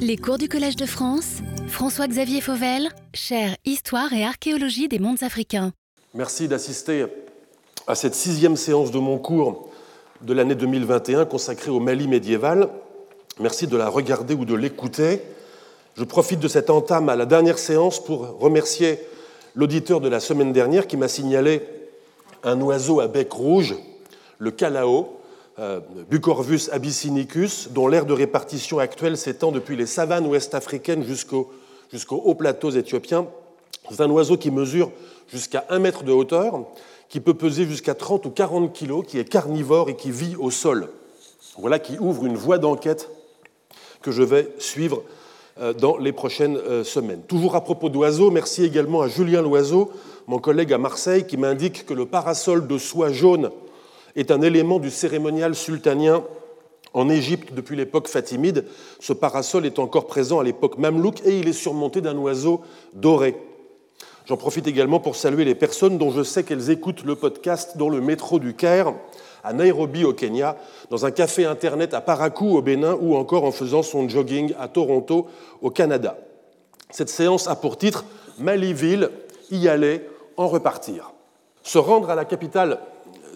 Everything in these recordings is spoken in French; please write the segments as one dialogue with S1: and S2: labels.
S1: Les cours du Collège de France, François-Xavier Fauvel, chaire Histoire et archéologie des mondes africains.
S2: Merci d'assister à cette sixième séance de mon cours de l'année 2021 consacrée au Mali médiéval. Merci de la regarder ou de l'écouter. Je profite de cette entame à la dernière séance pour remercier l'auditeur de la semaine dernière qui m'a signalé un oiseau à bec rouge, le calao, Bucorvus abyssinicus, dont l'aire de répartition actuelle s'étend depuis les savanes ouest-africaines jusqu'aux hauts plateaux éthiopiens. C'est un oiseau qui mesure jusqu'à 1 mètre de hauteur, qui peut peser jusqu'à 30 ou 40 kilos, qui est carnivore et qui vit au sol. Voilà qui ouvre une voie d'enquête que je vais suivre euh, dans les prochaines euh, semaines. Toujours à propos d'oiseaux, merci également à Julien Loiseau, mon collègue à Marseille, qui m'indique que le parasol de soie jaune est un élément du cérémonial sultanien en Égypte depuis l'époque fatimide. Ce parasol est encore présent à l'époque mamelouk et il est surmonté d'un oiseau doré. J'en profite également pour saluer les personnes dont je sais qu'elles écoutent le podcast dans le métro du Caire, à Nairobi au Kenya, dans un café internet à Parakou au Bénin ou encore en faisant son jogging à Toronto au Canada. Cette séance a pour titre Maliville, y aller, en repartir. Se rendre à la capitale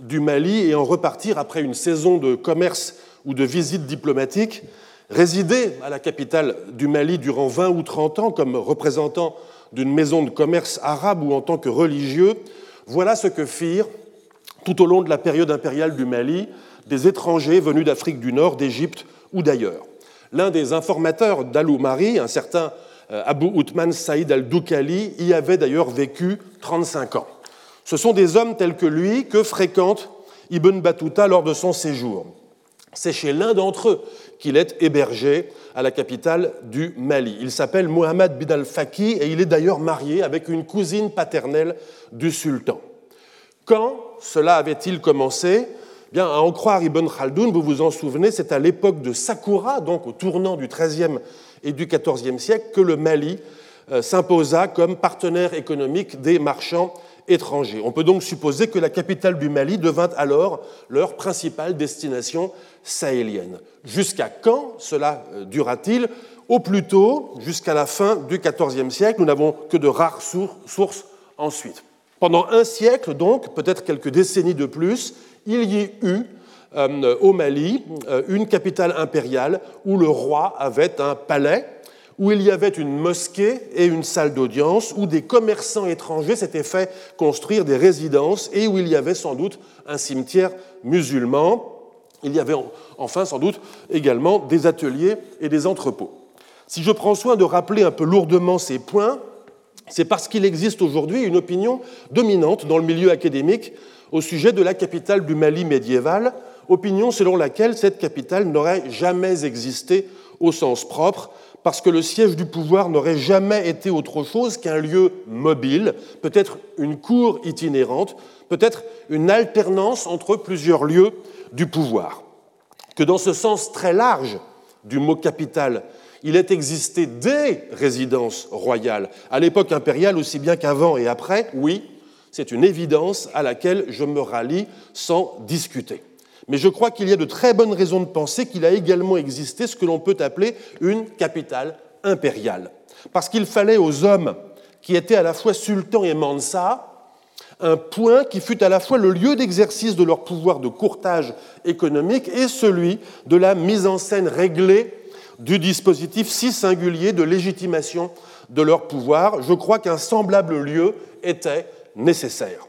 S2: du Mali et en repartir après une saison de commerce ou de visite diplomatique, résider à la capitale du Mali durant 20 ou 30 ans comme représentant d'une maison de commerce arabe ou en tant que religieux, voilà ce que firent, tout au long de la période impériale du Mali, des étrangers venus d'Afrique du Nord, d'Égypte ou d'ailleurs. L'un des informateurs d'Alou-Mari, un certain euh, Abu Outman Saïd al-Doukali, y avait d'ailleurs vécu 35 ans. Ce sont des hommes tels que lui que fréquente Ibn Battuta lors de son séjour. C'est chez l'un d'entre eux qu'il est hébergé à la capitale du Mali. Il s'appelle Mohamed Bid al-Faki et il est d'ailleurs marié avec une cousine paternelle du sultan. Quand cela avait-il commencé? Bien, à en croire Ibn Khaldoun, vous vous en souvenez, c'est à l'époque de Sakura, donc au tournant du XIIIe et du XIVe siècle, que le Mali euh, s'imposa comme partenaire économique des marchands On peut donc supposer que la capitale du Mali devint alors leur principale destination sahélienne. Jusqu'à quand cela euh, dura-t-il Au plus tôt, jusqu'à la fin du XIVe siècle, nous n'avons que de rares sources ensuite. Pendant un siècle, donc, peut-être quelques décennies de plus, il y eut euh, au Mali euh, une capitale impériale où le roi avait un palais où il y avait une mosquée et une salle d'audience, où des commerçants étrangers s'étaient fait construire des résidences et où il y avait sans doute un cimetière musulman. Il y avait enfin sans doute également des ateliers et des entrepôts. Si je prends soin de rappeler un peu lourdement ces points, c'est parce qu'il existe aujourd'hui une opinion dominante dans le milieu académique au sujet de la capitale du Mali médiéval, opinion selon laquelle cette capitale n'aurait jamais existé au sens propre, parce que le siège du pouvoir n'aurait jamais été autre chose qu'un lieu mobile, peut-être une cour itinérante, peut-être une alternance entre plusieurs lieux du pouvoir. Que dans ce sens très large du mot capital, il ait existé des résidences royales, à l'époque impériale aussi bien qu'avant et après, oui, c'est une évidence à laquelle je me rallie sans discuter. Mais je crois qu'il y a de très bonnes raisons de penser qu'il a également existé ce que l'on peut appeler une capitale impériale. Parce qu'il fallait aux hommes qui étaient à la fois sultans et mansa un point qui fut à la fois le lieu d'exercice de leur pouvoir de courtage économique et celui de la mise en scène réglée du dispositif si singulier de légitimation de leur pouvoir. Je crois qu'un semblable lieu était nécessaire.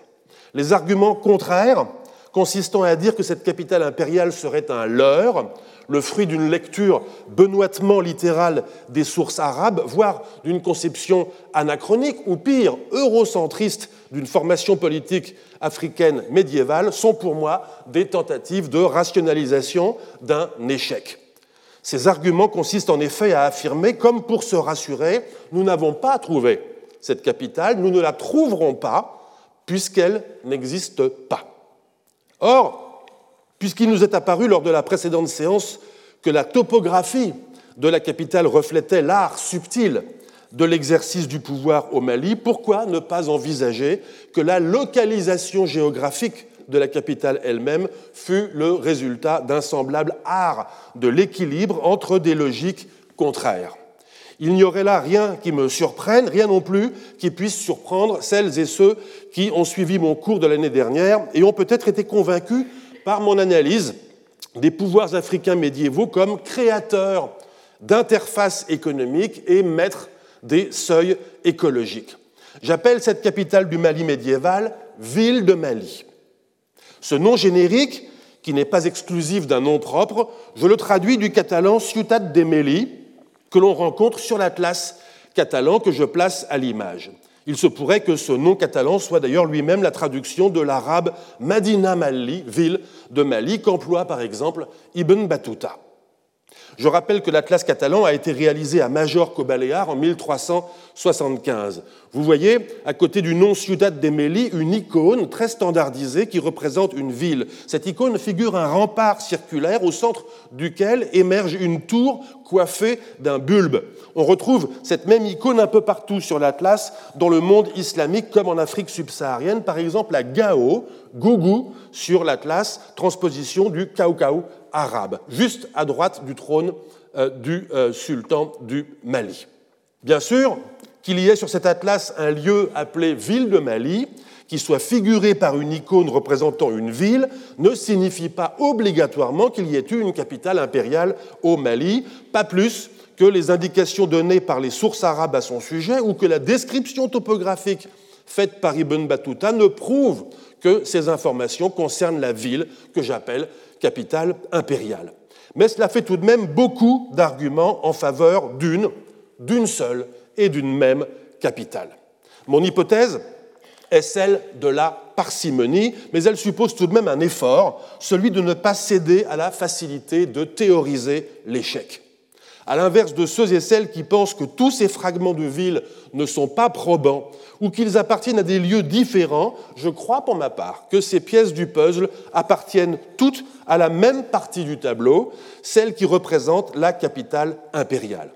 S2: Les arguments contraires consistant à dire que cette capitale impériale serait un leurre, le fruit d'une lecture benoîtement littérale des sources arabes, voire d'une conception anachronique, ou pire, eurocentriste d'une formation politique africaine médiévale, sont pour moi des tentatives de rationalisation d'un échec. Ces arguments consistent en effet à affirmer, comme pour se rassurer, nous n'avons pas trouvé cette capitale, nous ne la trouverons pas, puisqu'elle n'existe pas. Or, puisqu'il nous est apparu lors de la précédente séance que la topographie de la capitale reflétait l'art subtil de l'exercice du pouvoir au Mali, pourquoi ne pas envisager que la localisation géographique de la capitale elle-même fut le résultat d'un semblable art de l'équilibre entre des logiques contraire. Il n'y aurait là rien qui me surprenne, rien non plus qui puisse surprendre celles et ceux qui ont suivi mon cours de l'année dernière et ont peut-être été convaincus par mon analyse des pouvoirs africains médiévaux comme créateurs d'interfaces économiques et maîtres des seuils écologiques. J'appelle cette capitale du Mali médiéval ville de Mali. Ce nom générique, qui n'est pas exclusif d'un nom propre, je le traduis du catalan Ciutat de Meli, que l'on rencontre sur l'atlas catalan que je place à l'image. Il se pourrait que ce nom catalan soit d'ailleurs lui-même la traduction de l'arabe Madina Mali, ville de Mali, qu'emploie par exemple Ibn Battuta. Je rappelle que l'Atlas catalan a été réalisé à Majorque Baléares en 1375. Vous voyez, à côté du nom Ciudad de Meli, une icône très standardisée qui représente une ville. Cette icône figure un rempart circulaire au centre duquel émerge une tour coiffée d'un bulbe. On retrouve cette même icône un peu partout sur l'Atlas dans le monde islamique comme en Afrique subsaharienne, par exemple à Gao, Gougou, sur l'Atlas, transposition du Kaukau arabe, juste à droite du trône euh, du euh, sultan du Mali. Bien sûr, qu'il y ait sur cet atlas un lieu appelé ville de Mali, qui soit figuré par une icône représentant une ville, ne signifie pas obligatoirement qu'il y ait eu une capitale impériale au Mali, pas plus que les indications données par les sources arabes à son sujet ou que la description topographique faite par Ibn Battuta ne prouve que ces informations concernent la ville que j'appelle capitale impériale. Mais cela fait tout de même beaucoup d'arguments en faveur d'une, d'une seule et d'une même capitale. Mon hypothèse est celle de la parcimonie, mais elle suppose tout de même un effort, celui de ne pas céder à la facilité de théoriser l'échec. À l'inverse de ceux et celles qui pensent que tous ces fragments de ville ne sont pas probants ou qu'ils appartiennent à des lieux différents, je crois pour ma part que ces pièces du puzzle appartiennent toutes à la même partie du tableau, celle qui représente la capitale impériale.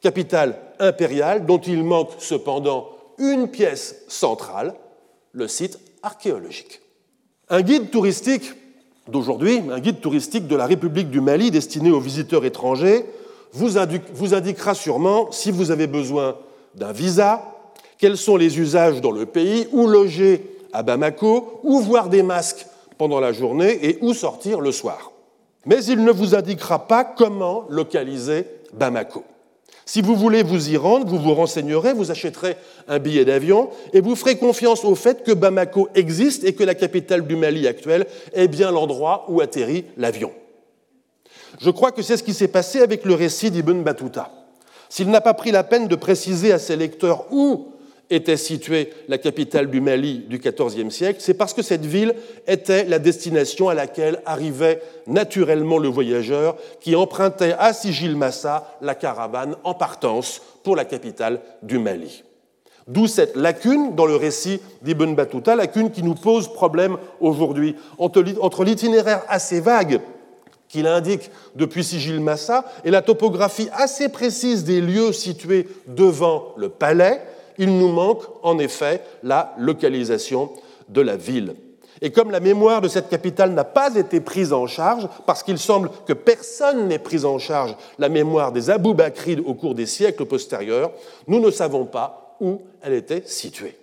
S2: Capitale impériale dont il manque cependant une pièce centrale, le site archéologique. Un guide touristique d'aujourd'hui, un guide touristique de la République du Mali destiné aux visiteurs étrangers, vous indiquera sûrement si vous avez besoin d'un visa, quels sont les usages dans le pays, où loger à Bamako, où voir des masques pendant la journée et où sortir le soir. Mais il ne vous indiquera pas comment localiser Bamako. Si vous voulez vous y rendre, vous vous renseignerez, vous achèterez un billet d'avion et vous ferez confiance au fait que Bamako existe et que la capitale du Mali actuelle est bien l'endroit où atterrit l'avion. Je crois que c'est ce qui s'est passé avec le récit d'Ibn Battuta. S'il n'a pas pris la peine de préciser à ses lecteurs où était située la capitale du Mali du XIVe siècle, c'est parce que cette ville était la destination à laquelle arrivait naturellement le voyageur qui empruntait à Sigil Massa la caravane en partance pour la capitale du Mali. D'où cette lacune dans le récit d'Ibn Battuta, lacune qui nous pose problème aujourd'hui entre l'itinéraire assez vague qu'il indique depuis Sigil Massa et la topographie assez précise des lieux situés devant le palais, il nous manque en effet la localisation de la ville. Et comme la mémoire de cette capitale n'a pas été prise en charge, parce qu'il semble que personne n'ait pris en charge la mémoire des Abou Bakrides au cours des siècles postérieurs, nous ne savons pas où elle était située.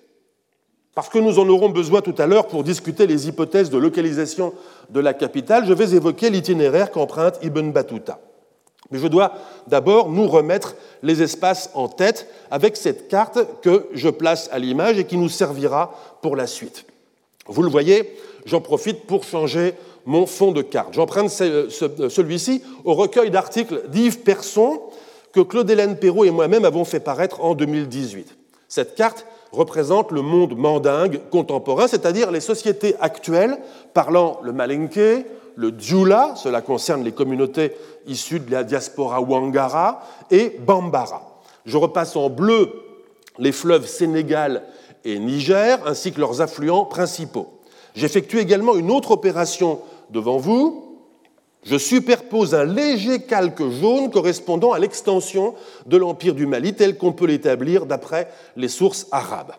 S2: Parce que nous en aurons besoin tout à l'heure pour discuter les hypothèses de localisation de la capitale, je vais évoquer l'itinéraire qu'emprunte Ibn Battuta. Mais je dois d'abord nous remettre les espaces en tête avec cette carte que je place à l'image et qui nous servira pour la suite. Vous le voyez, j'en profite pour changer mon fond de carte. J'emprunte celui-ci au recueil d'articles d'Yves Persson que Claude-Hélène Perrault et moi-même avons fait paraître en 2018. Cette carte représente le monde mandingue contemporain, c'est-à-dire les sociétés actuelles parlant le malinké, le djula, cela concerne les communautés issues de la diaspora wangara, et bambara. Je repasse en bleu les fleuves Sénégal et Niger, ainsi que leurs affluents principaux. J'effectue également une autre opération devant vous, je superpose un léger calque jaune correspondant à l'extension de l'Empire du Mali tel qu'on peut l'établir d'après les sources arabes.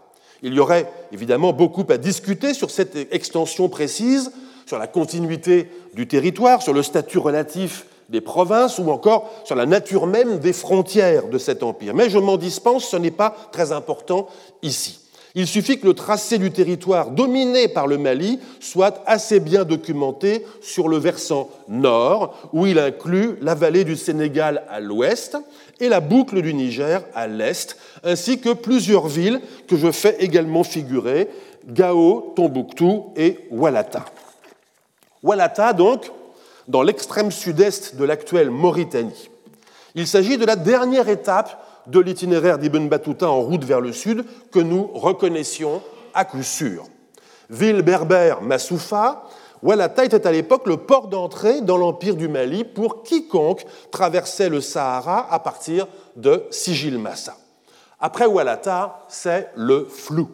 S2: Il y aurait évidemment beaucoup à discuter sur cette extension précise, sur la continuité du territoire, sur le statut relatif des provinces ou encore sur la nature même des frontières de cet empire. Mais je m'en dispense, ce n'est pas très important ici. Il suffit que le tracé du territoire dominé par le Mali soit assez bien documenté sur le versant nord, où il inclut la vallée du Sénégal à l'ouest et la boucle du Niger à l'est, ainsi que plusieurs villes que je fais également figurer, Gao, Tombouctou et Walata. Walata, donc, dans l'extrême sud-est de l'actuelle Mauritanie. Il s'agit de la dernière étape de l'itinéraire d'Ibn Battuta en route vers le sud que nous reconnaissions à coup sûr. Ville berbère Massoufa, Walata était à l'époque le port d'entrée dans l'empire du Mali pour quiconque traversait le Sahara à partir de Sigil Massa. Après Walata, c'est le flou.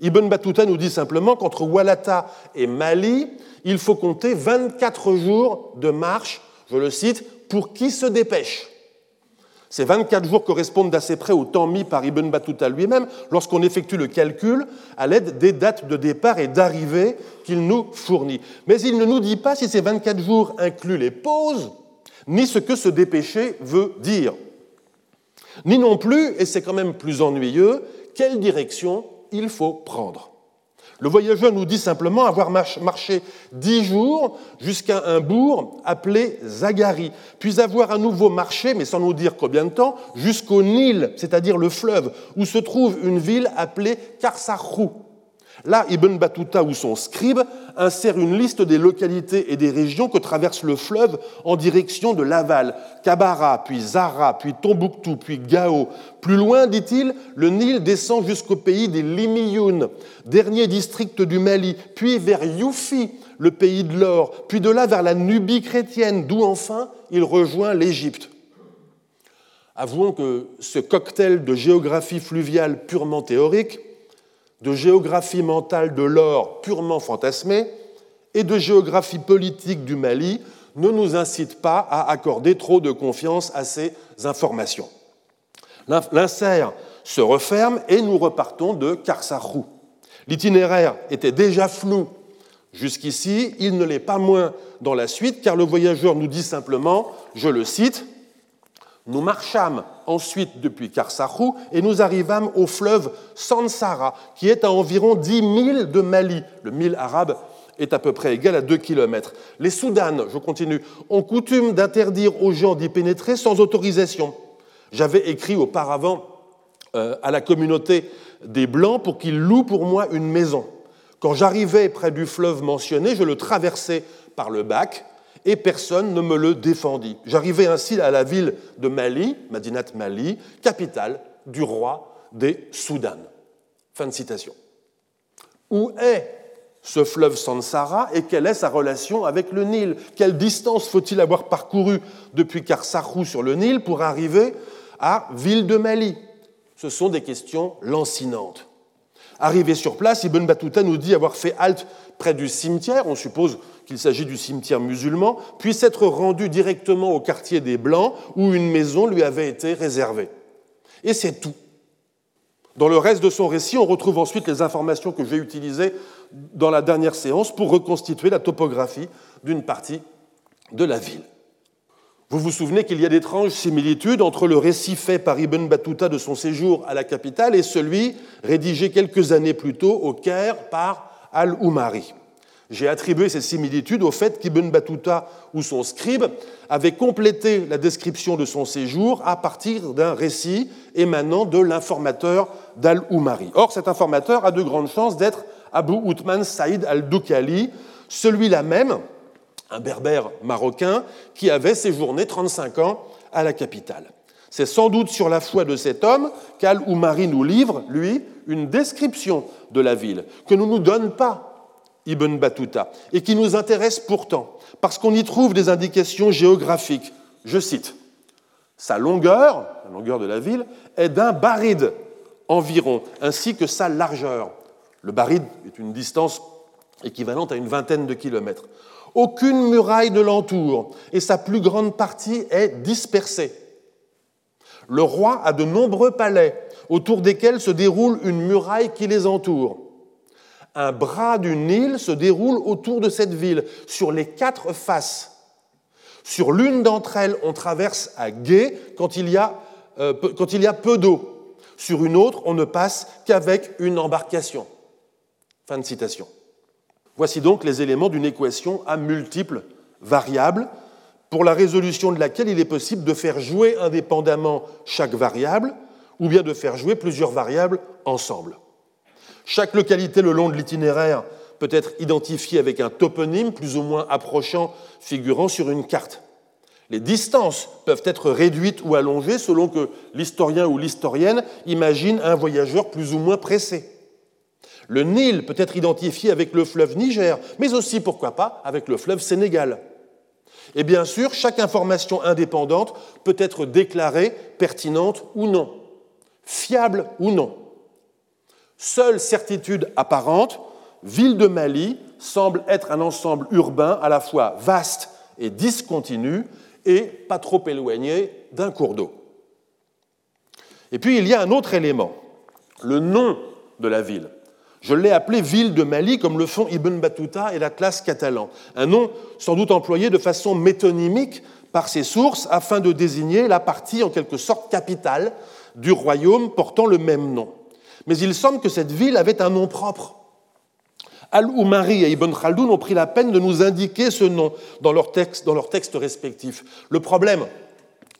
S2: Ibn Battuta nous dit simplement qu'entre Walata et Mali, il faut compter 24 jours de marche, je le cite, pour qui se dépêche. Ces 24 jours correspondent d'assez près au temps mis par Ibn Battuta lui-même lorsqu'on effectue le calcul à l'aide des dates de départ et d'arrivée qu'il nous fournit. Mais il ne nous dit pas si ces 24 jours incluent les pauses, ni ce que se dépêcher veut dire. Ni non plus, et c'est quand même plus ennuyeux, quelle direction il faut prendre. Le voyageur nous dit simplement avoir marché dix jours jusqu'à un bourg appelé Zagari, puis avoir à nouveau marché, mais sans nous dire combien de temps, jusqu'au Nil, c'est-à-dire le fleuve, où se trouve une ville appelée Karsarou. Là, Ibn Battuta ou son scribe insère une liste des localités et des régions que traverse le fleuve en direction de Laval, Kabara, puis Zara, puis Tombouctou, puis Gao. Plus loin, dit-il, le Nil descend jusqu'au pays des Limiyoun, dernier district du Mali, puis vers Youfi, le pays de l'or, puis de là vers la Nubie chrétienne, d'où enfin il rejoint l'Égypte. Avouons que ce cocktail de géographie fluviale purement théorique de géographie mentale de l'or purement fantasmé et de géographie politique du Mali ne nous incite pas à accorder trop de confiance à ces informations. L'insert se referme et nous repartons de Karsarou. L'itinéraire était déjà flou jusqu'ici, il ne l'est pas moins dans la suite, car le voyageur nous dit simplement, je le cite, nous marchâmes ensuite depuis Karsahou et nous arrivâmes au fleuve Sansara, qui est à environ 10 milles de Mali. Le mille arabe est à peu près égal à 2 kilomètres. Les Soudanes, je continue, ont coutume d'interdire aux gens d'y pénétrer sans autorisation. J'avais écrit auparavant euh, à la communauté des Blancs pour qu'ils louent pour moi une maison. Quand j'arrivais près du fleuve mentionné, je le traversais par le bac et personne ne me le défendit. J'arrivai ainsi à la ville de Mali, Madinat Mali, capitale du roi des Soudanes. Fin de citation. Où est ce fleuve Sansara et quelle est sa relation avec le Nil? Quelle distance faut-il avoir parcouru depuis Karsarou sur le Nil pour arriver à Ville de Mali? Ce sont des questions lancinantes. Arrivé sur place, Ibn Battuta nous dit avoir fait halte près du cimetière, on suppose qu'il s'agit du cimetière musulman, puis s'être rendu directement au quartier des Blancs où une maison lui avait été réservée. Et c'est tout. Dans le reste de son récit, on retrouve ensuite les informations que j'ai utilisées dans la dernière séance pour reconstituer la topographie d'une partie de la ville. Vous vous souvenez qu'il y a d'étranges similitudes entre le récit fait par Ibn Battuta de son séjour à la capitale et celui rédigé quelques années plus tôt au Caire par Al-Umari. J'ai attribué ces similitudes au fait qu'Ibn Battuta ou son scribe avait complété la description de son séjour à partir d'un récit émanant de l'informateur d'Al-Umari. Or, cet informateur a de grandes chances d'être Abu Outman Saïd al-Doukali, celui-là même, un berbère marocain, qui avait séjourné 35 ans à la capitale. C'est sans doute sur la foi de cet homme qu'Al-Umari nous livre, lui, une description de la ville, que ne nous donne pas Ibn Battuta, et qui nous intéresse pourtant, parce qu'on y trouve des indications géographiques. Je cite, Sa longueur, la longueur de la ville, est d'un baride environ, ainsi que sa largeur. Le baride est une distance équivalente à une vingtaine de kilomètres. Aucune muraille ne l'entoure, et sa plus grande partie est dispersée. Le roi a de nombreux palais, autour desquels se déroule une muraille qui les entoure un bras du Nil se déroule autour de cette ville, sur les quatre faces. Sur l'une d'entre elles, on traverse à gué quand il y a, euh, quand il y a peu d'eau. Sur une autre, on ne passe qu'avec une embarcation. Fin de citation. Voici donc les éléments d'une équation à multiples variables pour la résolution de laquelle il est possible de faire jouer indépendamment chaque variable ou bien de faire jouer plusieurs variables ensemble. Chaque localité le long de l'itinéraire peut être identifiée avec un toponyme plus ou moins approchant figurant sur une carte. Les distances peuvent être réduites ou allongées selon que l'historien ou l'historienne imagine un voyageur plus ou moins pressé. Le Nil peut être identifié avec le fleuve Niger, mais aussi, pourquoi pas, avec le fleuve Sénégal. Et bien sûr, chaque information indépendante peut être déclarée pertinente ou non, fiable ou non. Seule certitude apparente, Ville de Mali semble être un ensemble urbain à la fois vaste et discontinu et pas trop éloigné d'un cours d'eau. Et puis il y a un autre élément, le nom de la ville. Je l'ai appelé ville de Mali comme le font Ibn Battuta et la classe catalan, un nom sans doute employé de façon métonymique par ses sources afin de désigner la partie en quelque sorte capitale du royaume portant le même nom mais il semble que cette ville avait un nom propre. Al-Umari et Ibn Khaldoun ont pris la peine de nous indiquer ce nom dans leurs textes, dans textes respectifs. Le problème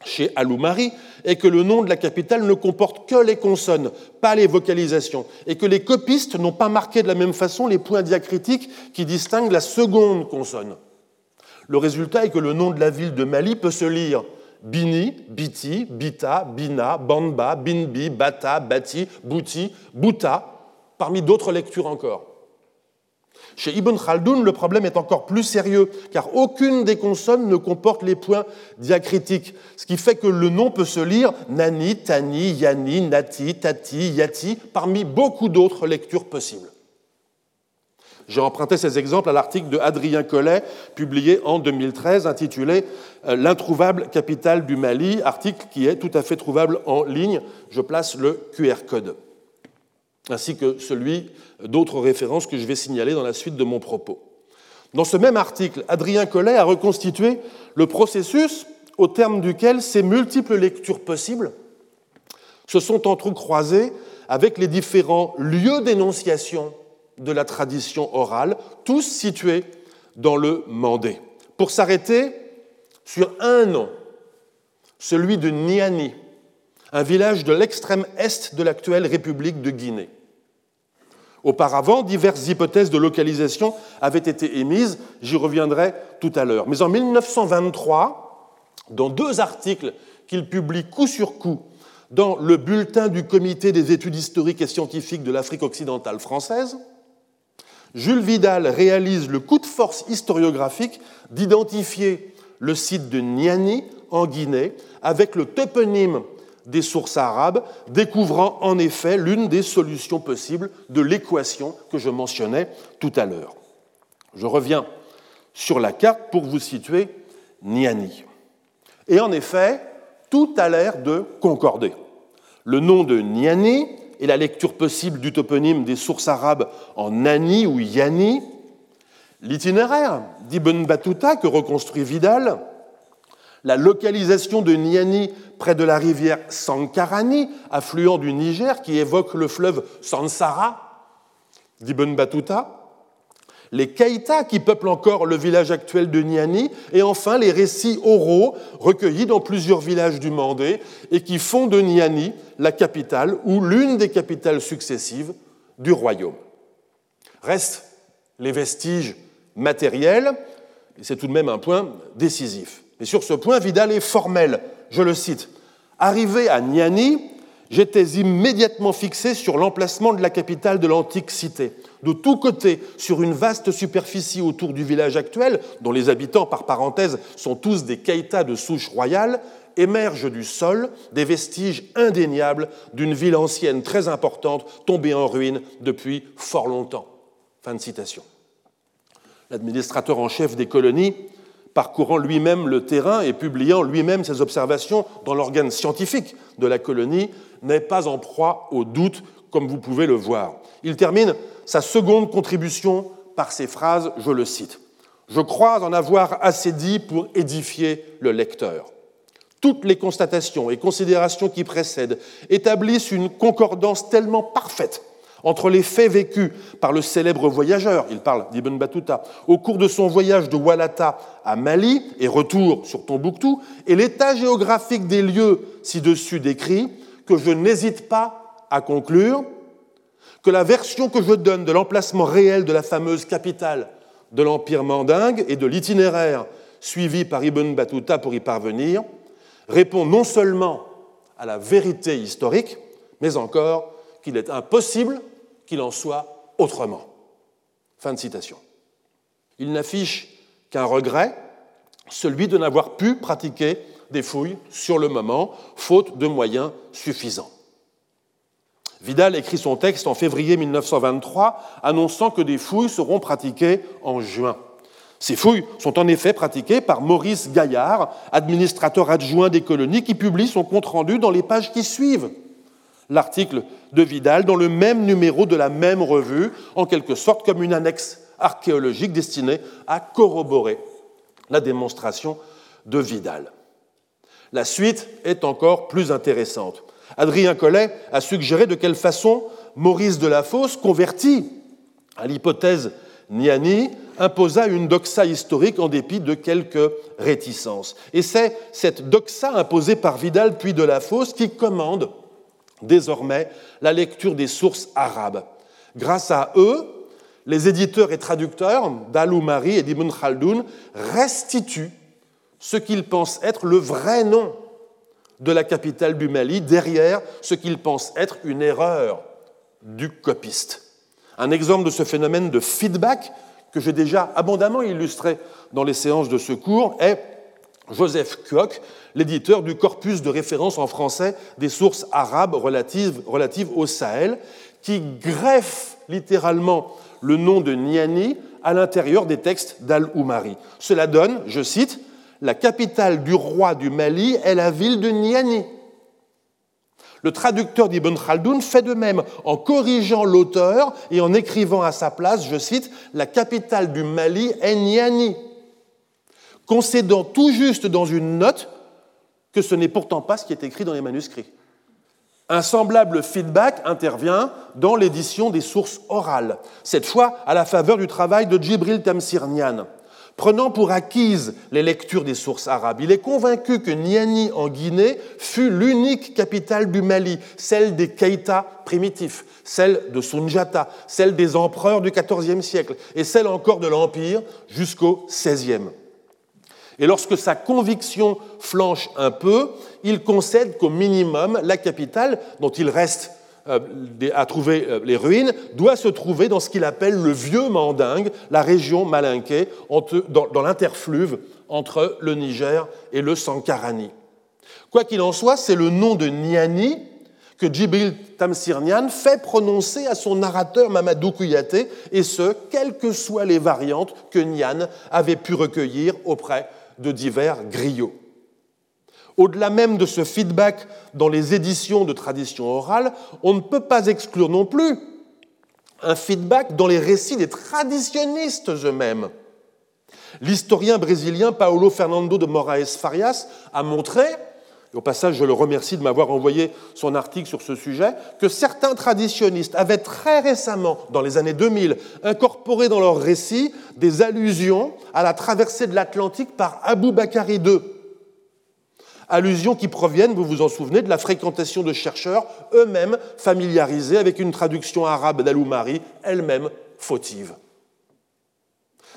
S2: chez Al-Umari est que le nom de la capitale ne comporte que les consonnes, pas les vocalisations, et que les copistes n'ont pas marqué de la même façon les points diacritiques qui distinguent la seconde consonne. Le résultat est que le nom de la ville de Mali peut se lire Bini, Biti, Bita, Bina, Banba, Binbi, Bata, Bati, Bouti, Bouta, parmi d'autres lectures encore. Chez Ibn Khaldoun, le problème est encore plus sérieux, car aucune des consonnes ne comporte les points diacritiques, ce qui fait que le nom peut se lire Nani, Tani, Yani, Nati, Tati, Yati, parmi beaucoup d'autres lectures possibles. J'ai emprunté ces exemples à l'article de Adrien Collet, publié en 2013, intitulé euh, L'introuvable capitale du Mali, article qui est tout à fait trouvable en ligne. Je place le QR code, ainsi que celui d'autres références que je vais signaler dans la suite de mon propos. Dans ce même article, Adrien Collet a reconstitué le processus au terme duquel ces multiples lectures possibles se sont entrecroisées avec les différents lieux d'énonciation de la tradition orale, tous situés dans le Mandé, pour s'arrêter sur un nom, celui de Niani, un village de l'extrême est de l'actuelle République de Guinée. Auparavant, diverses hypothèses de localisation avaient été émises, j'y reviendrai tout à l'heure. Mais en 1923, dans deux articles qu'il publie coup sur coup dans le bulletin du Comité des études historiques et scientifiques de l'Afrique occidentale française, Jules Vidal réalise le coup de force historiographique d'identifier le site de Niani en Guinée avec le toponyme des sources arabes, découvrant en effet l'une des solutions possibles de l'équation que je mentionnais tout à l'heure. Je reviens sur la carte pour vous situer Niani. Et en effet, tout a l'air de concorder. Le nom de Niani et la lecture possible du toponyme des sources arabes en Nani ou Yani, l'itinéraire d'Ibn Battuta que reconstruit Vidal, la localisation de Niani près de la rivière Sankarani, affluent du Niger qui évoque le fleuve Sansara d'Ibn Battuta, les Keïtas qui peuplent encore le village actuel de Niani, et enfin les récits oraux recueillis dans plusieurs villages du Mandé et qui font de Niani la capitale ou l'une des capitales successives du royaume. Restent les vestiges matériels, et c'est tout de même un point décisif. Et sur ce point, Vidal est formel. Je le cite. Arrivé à Niani, j'étais immédiatement fixé sur l'emplacement de la capitale de l'antique cité. De tous côtés, sur une vaste superficie autour du village actuel, dont les habitants, par parenthèse, sont tous des Keïtas de souche royale, émergent du sol des vestiges indéniables d'une ville ancienne très importante, tombée en ruine depuis fort longtemps. Fin de citation. L'administrateur en chef des colonies parcourant lui-même le terrain et publiant lui-même ses observations dans l'organe scientifique de la colonie, n'est pas en proie au doute, comme vous pouvez le voir. Il termine sa seconde contribution par ces phrases, je le cite. Je crois en avoir assez dit pour édifier le lecteur. Toutes les constatations et considérations qui précèdent établissent une concordance tellement parfaite entre les faits vécus par le célèbre voyageur, il parle d'Ibn Battuta, au cours de son voyage de Walata à Mali et retour sur Tombouctou, et l'état géographique des lieux ci-dessus décrits, que je n'hésite pas à conclure que la version que je donne de l'emplacement réel de la fameuse capitale de l'Empire mandingue et de l'itinéraire suivi par Ibn Battuta pour y parvenir répond non seulement à la vérité historique, mais encore qu'il est impossible qu'il en soit autrement. Fin de citation. Il n'affiche qu'un regret, celui de n'avoir pu pratiquer des fouilles sur le moment, faute de moyens suffisants. Vidal écrit son texte en février 1923, annonçant que des fouilles seront pratiquées en juin. Ces fouilles sont en effet pratiquées par Maurice Gaillard, administrateur adjoint des colonies, qui publie son compte-rendu dans les pages qui suivent l'article de Vidal dans le même numéro de la même revue, en quelque sorte comme une annexe archéologique destinée à corroborer la démonstration de Vidal. La suite est encore plus intéressante. Adrien Collet a suggéré de quelle façon Maurice de la Fosse, converti à l'hypothèse Niani, imposa une doxa historique en dépit de quelques réticences. Et c'est cette doxa imposée par Vidal puis de la Fosse qui commande désormais la lecture des sources arabes. Grâce à eux, les éditeurs et traducteurs d'Al-Umari et d'Ibn Khaldoun restituent ce qu'ils pensent être le vrai nom de la capitale du Mali derrière ce qu'ils pensent être une erreur du copiste. Un exemple de ce phénomène de feedback que j'ai déjà abondamment illustré dans les séances de secours est Joseph Kuok, l'éditeur du corpus de référence en français des sources arabes relatives, au Sahel, qui greffe littéralement le nom de Niani à l'intérieur des textes d'Al-Oumari. Cela donne, je cite, La capitale du roi du Mali est la ville de Niani. Le traducteur d'Ibn Khaldoun fait de même en corrigeant l'auteur et en écrivant à sa place, je cite, La capitale du Mali est Niani concédant tout juste dans une note que ce n'est pourtant pas ce qui est écrit dans les manuscrits. Un semblable feedback intervient dans l'édition des sources orales, cette fois à la faveur du travail de Djibril Tamsirnian. Prenant pour acquise les lectures des sources arabes, il est convaincu que Niani en Guinée fut l'unique capitale du Mali, celle des Keïta primitifs, celle de Sunjata, celle des empereurs du XIVe siècle et celle encore de l'Empire jusqu'au XVIe. Et lorsque sa conviction flanche un peu, il concède qu'au minimum, la capitale, dont il reste à trouver euh, les ruines, doit se trouver dans ce qu'il appelle le vieux Mandingue, la région malinquée, dans l'interfluve entre le Niger et le Sankarani. Quoi qu'il en soit, c'est le nom de Niani que Djibril Tamsirnian fait prononcer à son narrateur Mamadou Kouyaté, et ce, quelles que soient les variantes que Nian avait pu recueillir auprès de divers griots. Au-delà même de ce feedback dans les éditions de tradition orale, on ne peut pas exclure non plus un feedback dans les récits des traditionnistes eux-mêmes. L'historien brésilien Paulo Fernando de Moraes Farias a montré au passage je le remercie de m'avoir envoyé son article sur ce sujet, que certains traditionnistes avaient très récemment, dans les années 2000, incorporé dans leurs récits des allusions à la traversée de l'Atlantique par Abou Bakari II. Allusions qui proviennent, vous vous en souvenez, de la fréquentation de chercheurs eux-mêmes familiarisés avec une traduction arabe d'Aloumari, elle-même fautive.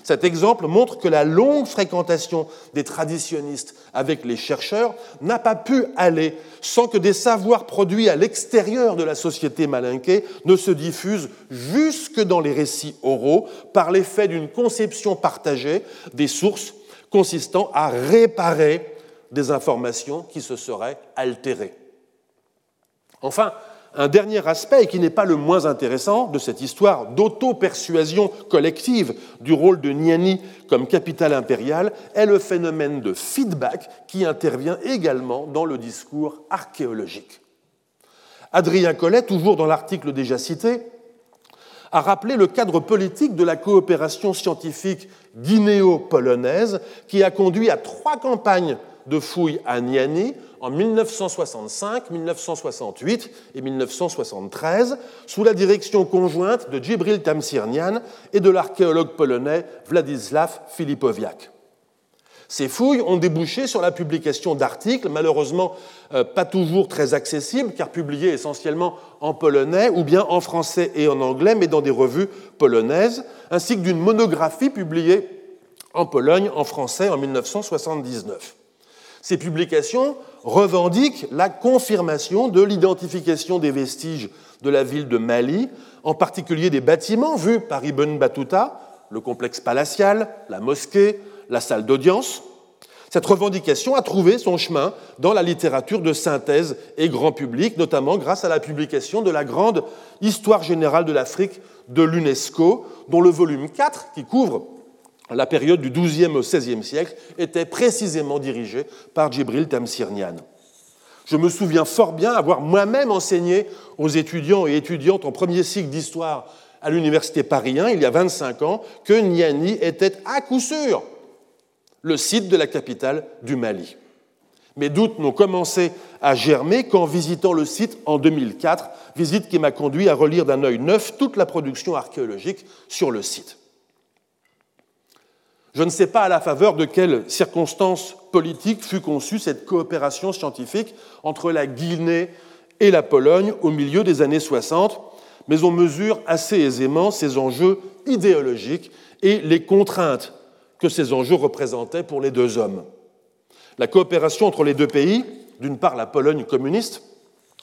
S2: Cet exemple montre que la longue fréquentation des traditionnistes avec les chercheurs n'a pas pu aller sans que des savoirs produits à l'extérieur de la société malinquée ne se diffusent jusque dans les récits oraux par l'effet d'une conception partagée des sources consistant à réparer des informations qui se seraient altérées. Enfin, un dernier aspect, qui n'est pas le moins intéressant de cette histoire d'auto-persuasion collective du rôle de Niani comme capitale impériale, est le phénomène de feedback qui intervient également dans le discours archéologique. Adrien Collet, toujours dans l'article déjà cité, a rappelé le cadre politique de la coopération scientifique guinéo-polonaise qui a conduit à trois campagnes de fouilles à Niani en 1965, 1968 et 1973, sous la direction conjointe de Djibril Tamsirnian et de l'archéologue polonais Władysław Filipowiak. Ces fouilles ont débouché sur la publication d'articles, malheureusement euh, pas toujours très accessibles, car publiés essentiellement en polonais ou bien en français et en anglais, mais dans des revues polonaises, ainsi que d'une monographie publiée en Pologne en français en 1979. Ces publications revendiquent la confirmation de l'identification des vestiges de la ville de Mali, en particulier des bâtiments vus par Ibn Battuta, le complexe palatial, la mosquée, la salle d'audience. Cette revendication a trouvé son chemin dans la littérature de synthèse et grand public, notamment grâce à la publication de la grande Histoire générale de l'Afrique de l'UNESCO, dont le volume 4, qui couvre la période du XIIe au XVIe siècle, était précisément dirigée par Djibril Tamsirnian. Je me souviens fort bien avoir moi-même enseigné aux étudiants et étudiantes en premier cycle d'histoire à l'université Paris 1, il y a 25 ans, que Niani était à coup sûr le site de la capitale du Mali. Mes doutes n'ont commencé à germer qu'en visitant le site en 2004, visite qui m'a conduit à relire d'un œil neuf toute la production archéologique sur le site. Je ne sais pas à la faveur de quelles circonstances politiques fut conçue cette coopération scientifique entre la Guinée et la Pologne au milieu des années 60, mais on mesure assez aisément ces enjeux idéologiques et les contraintes que ces enjeux représentaient pour les deux hommes. La coopération entre les deux pays, d'une part la Pologne communiste,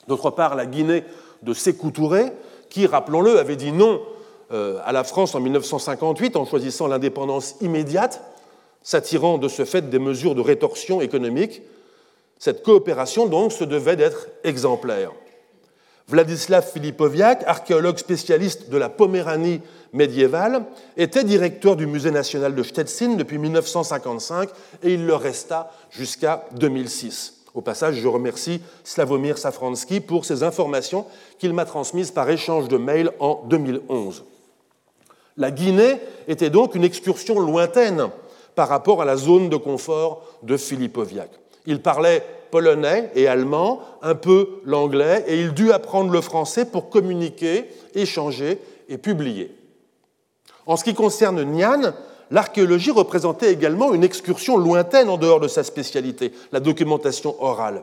S2: d'autre part la Guinée de Sékou Touré, qui, rappelons-le, avait dit non à la France en 1958 en choisissant l'indépendance immédiate, s'attirant de ce fait des mesures de rétorsion économique. Cette coopération, donc, se devait d'être exemplaire. Vladislav Filipoviak, archéologue spécialiste de la Poméranie médiévale, était directeur du Musée national de Stettin depuis 1955 et il le resta jusqu'à 2006. Au passage, je remercie Slavomir Safransky pour ces informations qu'il m'a transmises par échange de mails en 2011. La Guinée était donc une excursion lointaine par rapport à la zone de confort de Filipoviak. Il parlait polonais et allemand, un peu l'anglais, et il dut apprendre le français pour communiquer, échanger et publier. En ce qui concerne Nian, l'archéologie représentait également une excursion lointaine en dehors de sa spécialité, la documentation orale.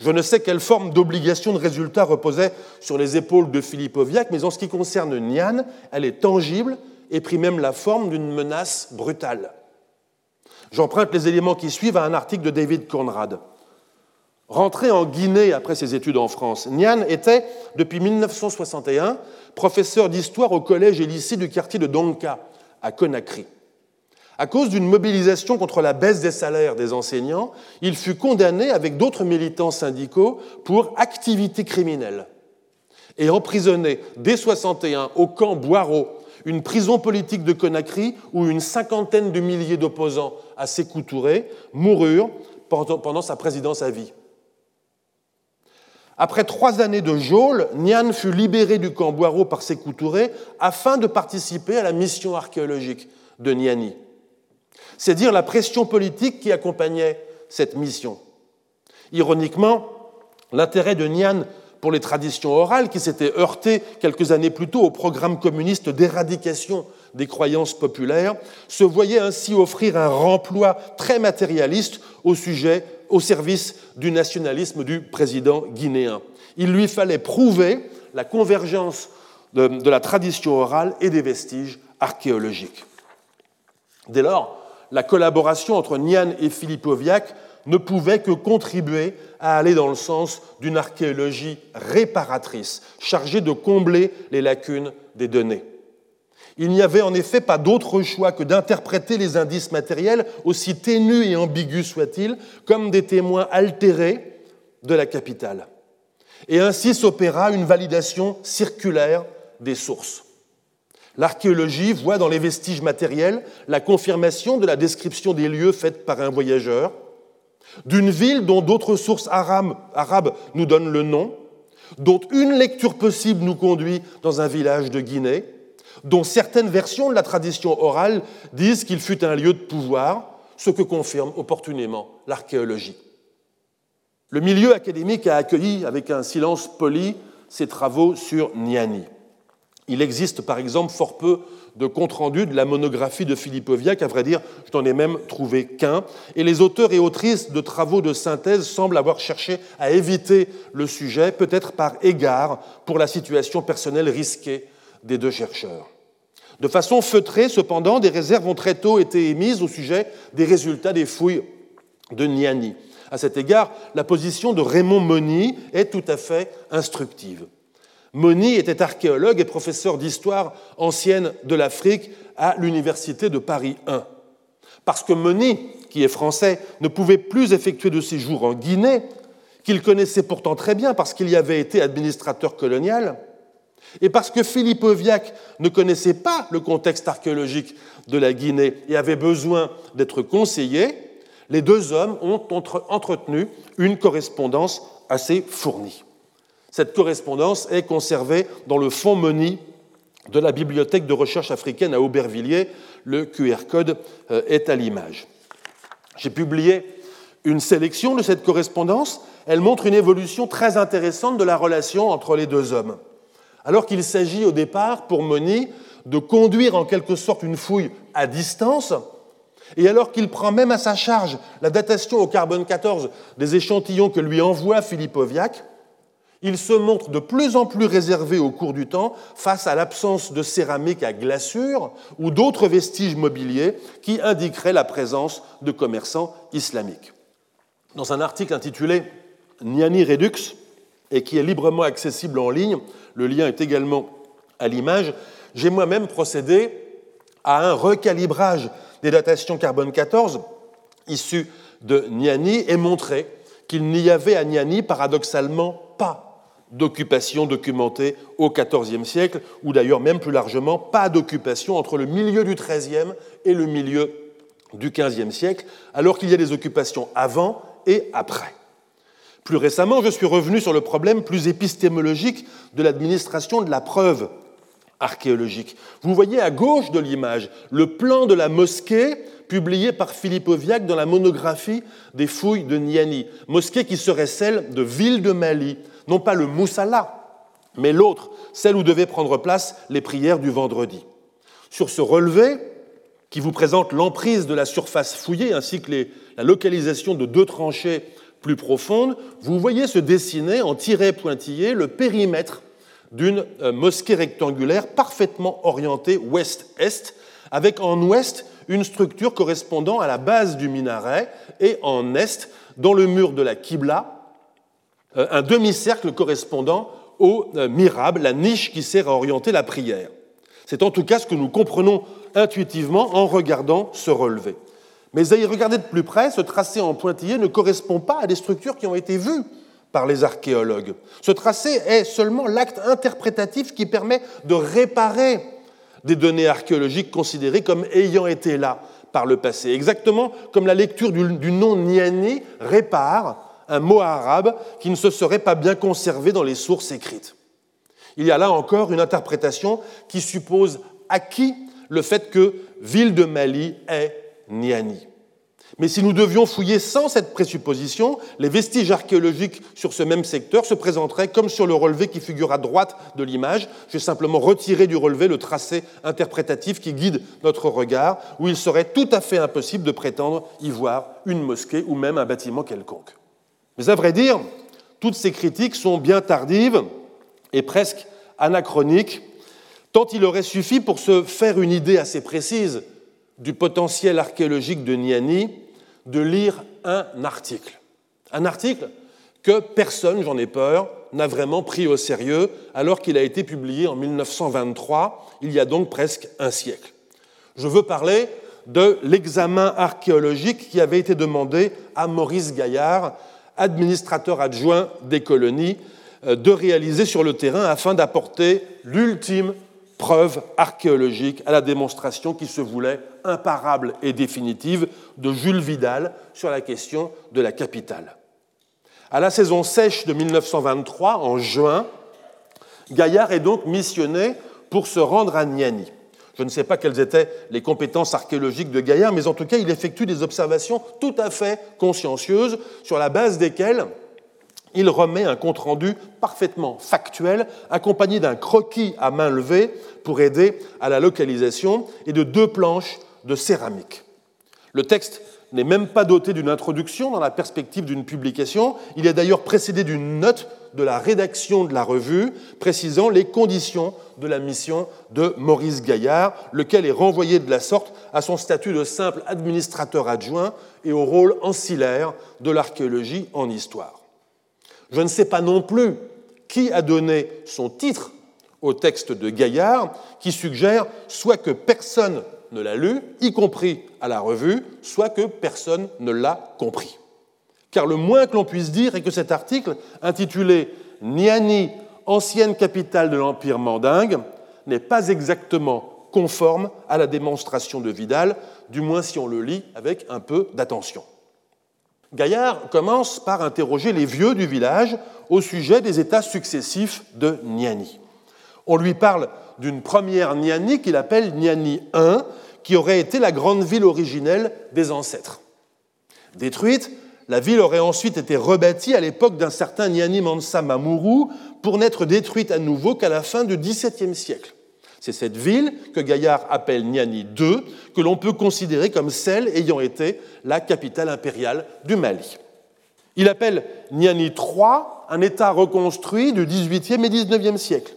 S2: Je ne sais quelle forme d'obligation de résultat reposait sur les épaules de Philippoviak, mais en ce qui concerne Nian, elle est tangible et prit même la forme d'une menace brutale. J'emprunte les éléments qui suivent à un article de David Conrad. Rentré en Guinée après ses études en France, Nian était, depuis 1961, professeur d'histoire au collège et lycée du quartier de Donka, à Conakry. À cause d'une mobilisation contre la baisse des salaires des enseignants, il fut condamné avec d'autres militants syndicaux pour activité criminelle et emprisonné dès 61 au camp Boireau, une prison politique de Conakry où une cinquantaine de milliers d'opposants à Sékou Touré moururent pendant sa présidence à vie. Après trois années de geôle, Nian fut libéré du camp Boireau par Sékou Touré afin de participer à la mission archéologique de Niani c'est dire la pression politique qui accompagnait cette mission. Ironiquement, l'intérêt de Nian pour les traditions orales, qui s'était heurté quelques années plus tôt au programme communiste d'éradication des croyances populaires, se voyait ainsi offrir un remploi très matérialiste au sujet, au service du nationalisme du président guinéen. Il lui fallait prouver la convergence de, de la tradition orale et des vestiges archéologiques. Dès lors, la collaboration entre Nian et Filipoviak ne pouvait que contribuer à aller dans le sens d'une archéologie réparatrice, chargée de combler les lacunes des données. Il n'y avait en effet pas d'autre choix que d'interpréter les indices matériels, aussi ténus et ambigus soient-ils, comme des témoins altérés de la capitale. Et ainsi s'opéra une validation circulaire des sources. L'archéologie voit dans les vestiges matériels la confirmation de la description des lieux faite par un voyageur, d'une ville dont d'autres sources arabes nous donnent le nom, dont une lecture possible nous conduit dans un village de Guinée, dont certaines versions de la tradition orale disent qu'il fut un lieu de pouvoir, ce que confirme opportunément l'archéologie. Le milieu académique a accueilli avec un silence poli ses travaux sur Niani. Il existe par exemple fort peu de compte rendu de la monographie de Philippe Oviac, à vrai dire, je n'en ai même trouvé qu'un, et les auteurs et autrices de travaux de synthèse semblent avoir cherché à éviter le sujet, peut-être par égard pour la situation personnelle risquée des deux chercheurs. De façon feutrée, cependant, des réserves ont très tôt été émises au sujet des résultats des fouilles de Niani. À cet égard, la position de Raymond Moni est tout à fait instructive. Moni était archéologue et professeur d'histoire ancienne de l'Afrique à l'université de Paris I. Parce que Moni, qui est français, ne pouvait plus effectuer de séjour en Guinée, qu'il connaissait pourtant très bien parce qu'il y avait été administrateur colonial, et parce que Philippe Oviac ne connaissait pas le contexte archéologique de la Guinée et avait besoin d'être conseillé, les deux hommes ont entretenu une correspondance assez fournie. Cette correspondance est conservée dans le fonds Moni de la Bibliothèque de recherche africaine à Aubervilliers. Le QR code euh, est à l'image. J'ai publié une sélection de cette correspondance. Elle montre une évolution très intéressante de la relation entre les deux hommes. Alors qu'il s'agit au départ, pour Moni, de conduire en quelque sorte une fouille à distance, et alors qu'il prend même à sa charge la datation au carbone 14 des échantillons que lui envoie Philippe Oviac, il se montre de plus en plus réservé au cours du temps face à l'absence de céramique à glaçure ou d'autres vestiges mobiliers qui indiqueraient la présence de commerçants islamiques. Dans un article intitulé Niani Redux, et qui est librement accessible en ligne, le lien est également à l'image, j'ai moi-même procédé à un recalibrage des datations carbone 14 issues de Niani et montré qu'il n'y avait à Niani paradoxalement pas d'occupation documentée au XIVe siècle, ou d'ailleurs même plus largement, pas d'occupation entre le milieu du XIIIe et le milieu du XVe siècle, alors qu'il y a des occupations avant et après. Plus récemment, je suis revenu sur le problème plus épistémologique de l'administration de la preuve archéologique. Vous voyez à gauche de l'image le plan de la mosquée publié par Philippe Oviac dans la monographie des fouilles de Niani, mosquée qui serait celle de Ville de Mali, non pas le Moussala, mais l'autre, celle où devaient prendre place les prières du vendredi. Sur ce relevé, qui vous présente l'emprise de la surface fouillée ainsi que la localisation de deux tranchées plus profondes, vous voyez se dessiner en tiret pointillé le périmètre d'une euh, mosquée rectangulaire parfaitement orientée ouest-est, avec en ouest une structure correspondant à la base du minaret et en est, dans le mur de la Qibla, un demi-cercle correspondant au euh, mirable, la niche qui sert à orienter la prière. C'est en tout cas ce que nous comprenons intuitivement en regardant ce relevé. Mais à y regarder de plus près, ce tracé en pointillé ne correspond pas à des structures qui ont été vues par les archéologues. Ce tracé est seulement l'acte interprétatif qui permet de réparer des données archéologiques considérées comme ayant été là par le passé, exactement comme la lecture du, nom Niani répare un mot arabe qui ne se serait pas bien conservé dans les sources écrites. Il y a là encore une interprétation qui suppose acquis le fait que ville de Mali est Niani. Mais si nous devions fouiller sans cette présupposition, les vestiges archéologiques sur ce même secteur se présenteraient comme sur le relevé qui figure à droite de l'image. J'ai simplement retiré du relevé le tracé interprétatif qui guide notre regard, où il serait tout à fait impossible de prétendre y voir une mosquée ou même un bâtiment quelconque. Mais à vrai dire, toutes ces critiques sont bien tardives et presque anachroniques, tant il aurait suffi pour se faire une idée assez précise du potentiel archéologique de Niani de lire un article. Un article que personne, j'en ai peur, n'a vraiment pris au sérieux alors qu'il a été publié en 1923, il y a donc presque un siècle. Je veux parler de l'examen archéologique qui avait été demandé à Maurice Gaillard administrateur adjoint des colonies, euh, de réaliser sur le terrain afin d'apporter l'ultime preuve archéologique à la démonstration qui se voulait imparable et définitive de Jules Vidal sur la question de la capitale. À la saison sèche de 1923, en juin, Gaillard est donc missionné pour se rendre à Niani. Je ne sais pas quelles étaient les compétences archéologiques de Gaillard, mais en tout cas, il effectue des observations tout à fait consciencieuses sur la base desquelles il remet un compte-rendu parfaitement factuel, accompagné d'un croquis à main levée pour aider à la localisation et de deux planches de céramique. Le texte n'est même pas doté d'une introduction dans la perspective d'une publication. Il est d'ailleurs précédé d'une note de la rédaction de la revue précisant les conditions de la mission de Maurice Gaillard, lequel est renvoyé de la sorte à son statut de simple administrateur adjoint et au rôle ancillaire de l'archéologie en histoire. Je ne sais pas non plus qui a donné son titre au texte de Gaillard, qui suggère soit que personne ne l'a lu, y compris à la revue, soit que personne ne l'a compris. Car le moins que l'on puisse dire est que cet article, intitulé Niani, ancienne capitale de l'Empire mandingue, n'est pas exactement conforme à la démonstration de Vidal, du moins si on le lit avec un peu d'attention. Gaillard commence par interroger les vieux du village au sujet des états successifs de Niani. On lui parle d'une première Niani qu'il appelle Niani I, qui aurait été la grande ville originelle des ancêtres. Détruite, la ville aurait ensuite été rebâtie à l'époque d'un certain Niani Mansa Mamuru pour n'être détruite à nouveau qu'à la fin du XVIIe siècle. C'est cette ville que Gaillard appelle Niani II, que l'on peut considérer comme celle ayant été la capitale impériale du Mali. Il appelle Niani III un État reconstruit du XVIIIe et XIXe siècle.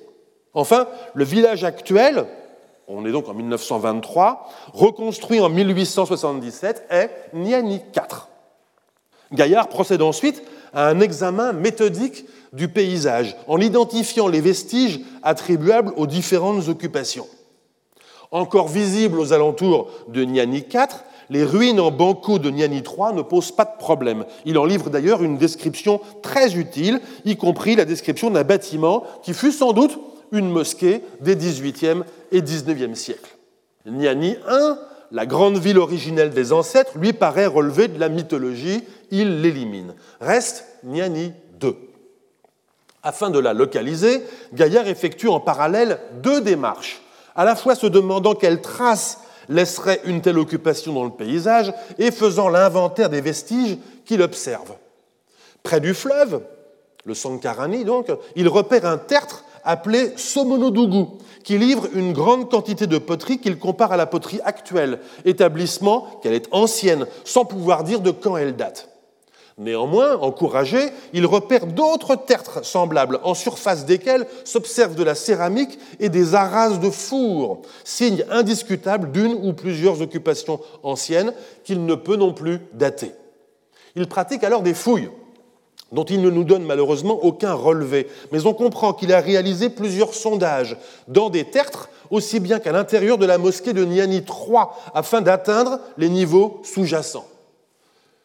S2: Enfin, le village actuel, on est donc en 1923, reconstruit en 1877, est Niani IV. Gaillard procède ensuite à un examen méthodique du paysage en identifiant les vestiges attribuables aux différentes occupations. Encore visibles aux alentours de Niani IV, les ruines en banco de Niani III ne posent pas de problème. Il en livre d'ailleurs une description très utile, y compris la description d'un bâtiment qui fut sans doute une mosquée des XVIIIe et XIXe siècles. Niani I, la grande ville originelle des ancêtres, lui paraît relever de la mythologie, il l'élimine. Reste Niani II. Afin de la localiser, Gaillard effectue en parallèle deux démarches, à la fois se demandant quelle trace laisserait une telle occupation dans le paysage et faisant l'inventaire des vestiges qu'il observe. Près du fleuve, le Sankarani donc, il repère un tertre appelé Somonodougou, qui livre une grande quantité de poterie qu'il compare à la poterie actuelle, établissement qu'elle est ancienne, sans pouvoir dire de quand elle date. Néanmoins, encouragé, il repère d'autres tertres semblables, en surface desquels s'observe de la céramique et des arases de four, signe indiscutable d'une ou plusieurs occupations anciennes qu'il ne peut non plus dater. Il pratique alors des fouilles, dont il ne nous donne malheureusement aucun relevé, mais on comprend qu'il a réalisé plusieurs sondages dans des tertres aussi bien qu'à l'intérieur de la mosquée de Niani III, afin d'atteindre les niveaux sous-jacents.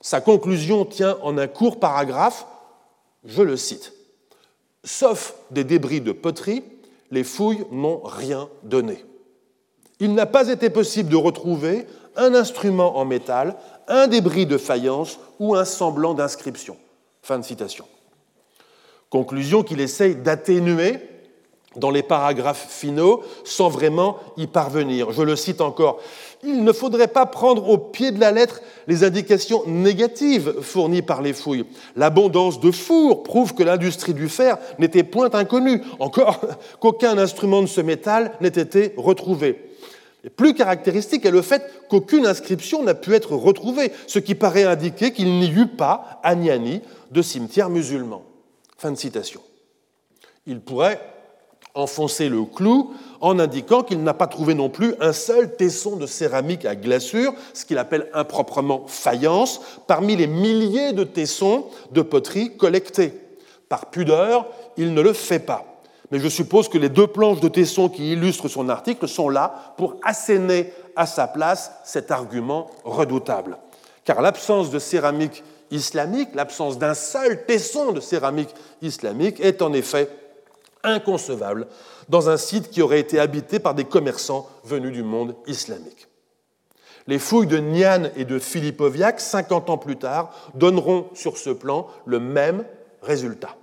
S2: Sa conclusion tient en un court paragraphe, je le cite. Sauf des débris de poterie, les fouilles n'ont rien donné. Il n'a pas été possible de retrouver un instrument en métal, un débris de faïence ou un semblant d'inscription. Fin de citation. Conclusion qu'il essaye d'atténuer dans les paragraphes finaux sans vraiment y parvenir. Je le cite encore. Il ne faudrait pas prendre au pied de la lettre les indications négatives fournies par les fouilles. L'abondance de fours prouve que l'industrie du fer n'était point inconnue, encore qu'aucun instrument de ce métal n'ait été retrouvé. Plus caractéristique est le fait qu'aucune inscription n'a pu être retrouvée, ce qui paraît indiquer qu'il n'y eut pas, à Niani, de cimetière musulman. Fin de citation. Il pourrait enfoncer le clou en indiquant qu'il n'a pas trouvé non plus un seul tesson de céramique à glaçure, ce qu'il appelle improprement faïence, parmi les milliers de tessons de poterie collectés. Par pudeur, il ne le fait pas. Mais je suppose que les deux planches de tessons qui illustrent son article sont là pour asséner à sa place cet argument redoutable. Car l'absence de céramique islamique, l'absence d'un seul tesson de céramique islamique est en effet inconcevable dans un site qui aurait été habité par des commerçants venus du monde islamique. Les fouilles de Nian et de Filipoviak, 50 ans plus tard, donneront sur ce plan le même résultat.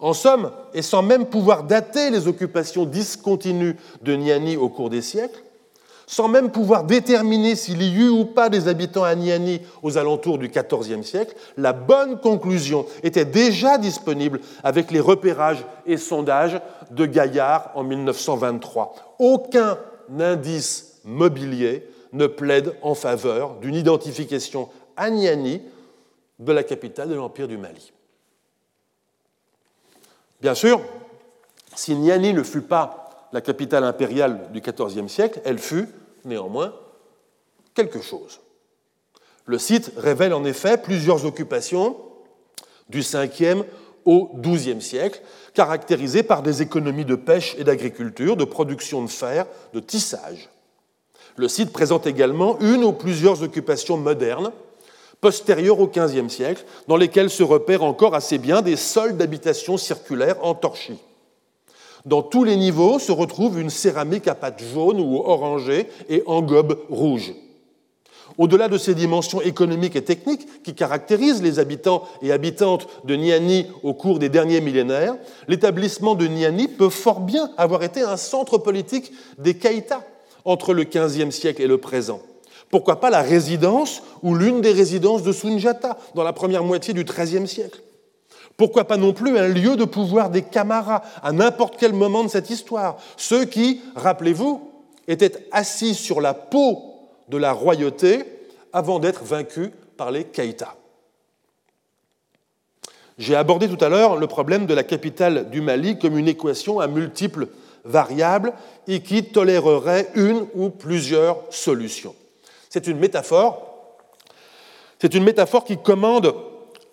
S2: En somme, et sans même pouvoir dater les occupations discontinues de Niani au cours des siècles, sans même pouvoir déterminer s'il y eut ou pas des habitants à Niani aux alentours du XIVe siècle, la bonne conclusion était déjà disponible avec les repérages et sondages de Gaillard en 1923. Aucun indice mobilier ne plaide en faveur d'une identification à Niani de la capitale de l'Empire du Mali. Bien sûr, si Niani ne fut pas la capitale impériale du XIVe siècle, elle fut néanmoins quelque chose. Le site révèle en effet plusieurs occupations du 5e au XIIe siècle, caractérisées par des économies de pêche et d'agriculture, de production de fer, de tissage. Le site présente également une ou plusieurs occupations modernes, postérieures au XVe siècle, dans lesquelles se repèrent encore assez bien des sols d'habitation circulaires en torchis. Dans tous les niveaux se retrouve une céramique à pâte jaune ou orangée et en gobe rouge. Au-delà de ces dimensions économiques et techniques qui caractérisent les habitants et habitantes de Niani au cours des derniers millénaires, l'établissement de Niani peut fort bien avoir été un centre politique des Keïta entre le XVe siècle et le présent. Pourquoi pas la résidence ou l'une des résidences de Sunjata dans la première moitié du XIIIe siècle? Pourquoi pas non plus un lieu de pouvoir des camarades à n'importe quel moment de cette histoire? Ceux qui, rappelez-vous, étaient assis sur la peau de la royauté avant d'être vaincus par les Keïta. J'ai abordé tout à l'heure le problème de la capitale du Mali comme une équation à multiples variables et qui tolérerait une ou plusieurs solutions. C'est une métaphore. C'est une métaphore qui commande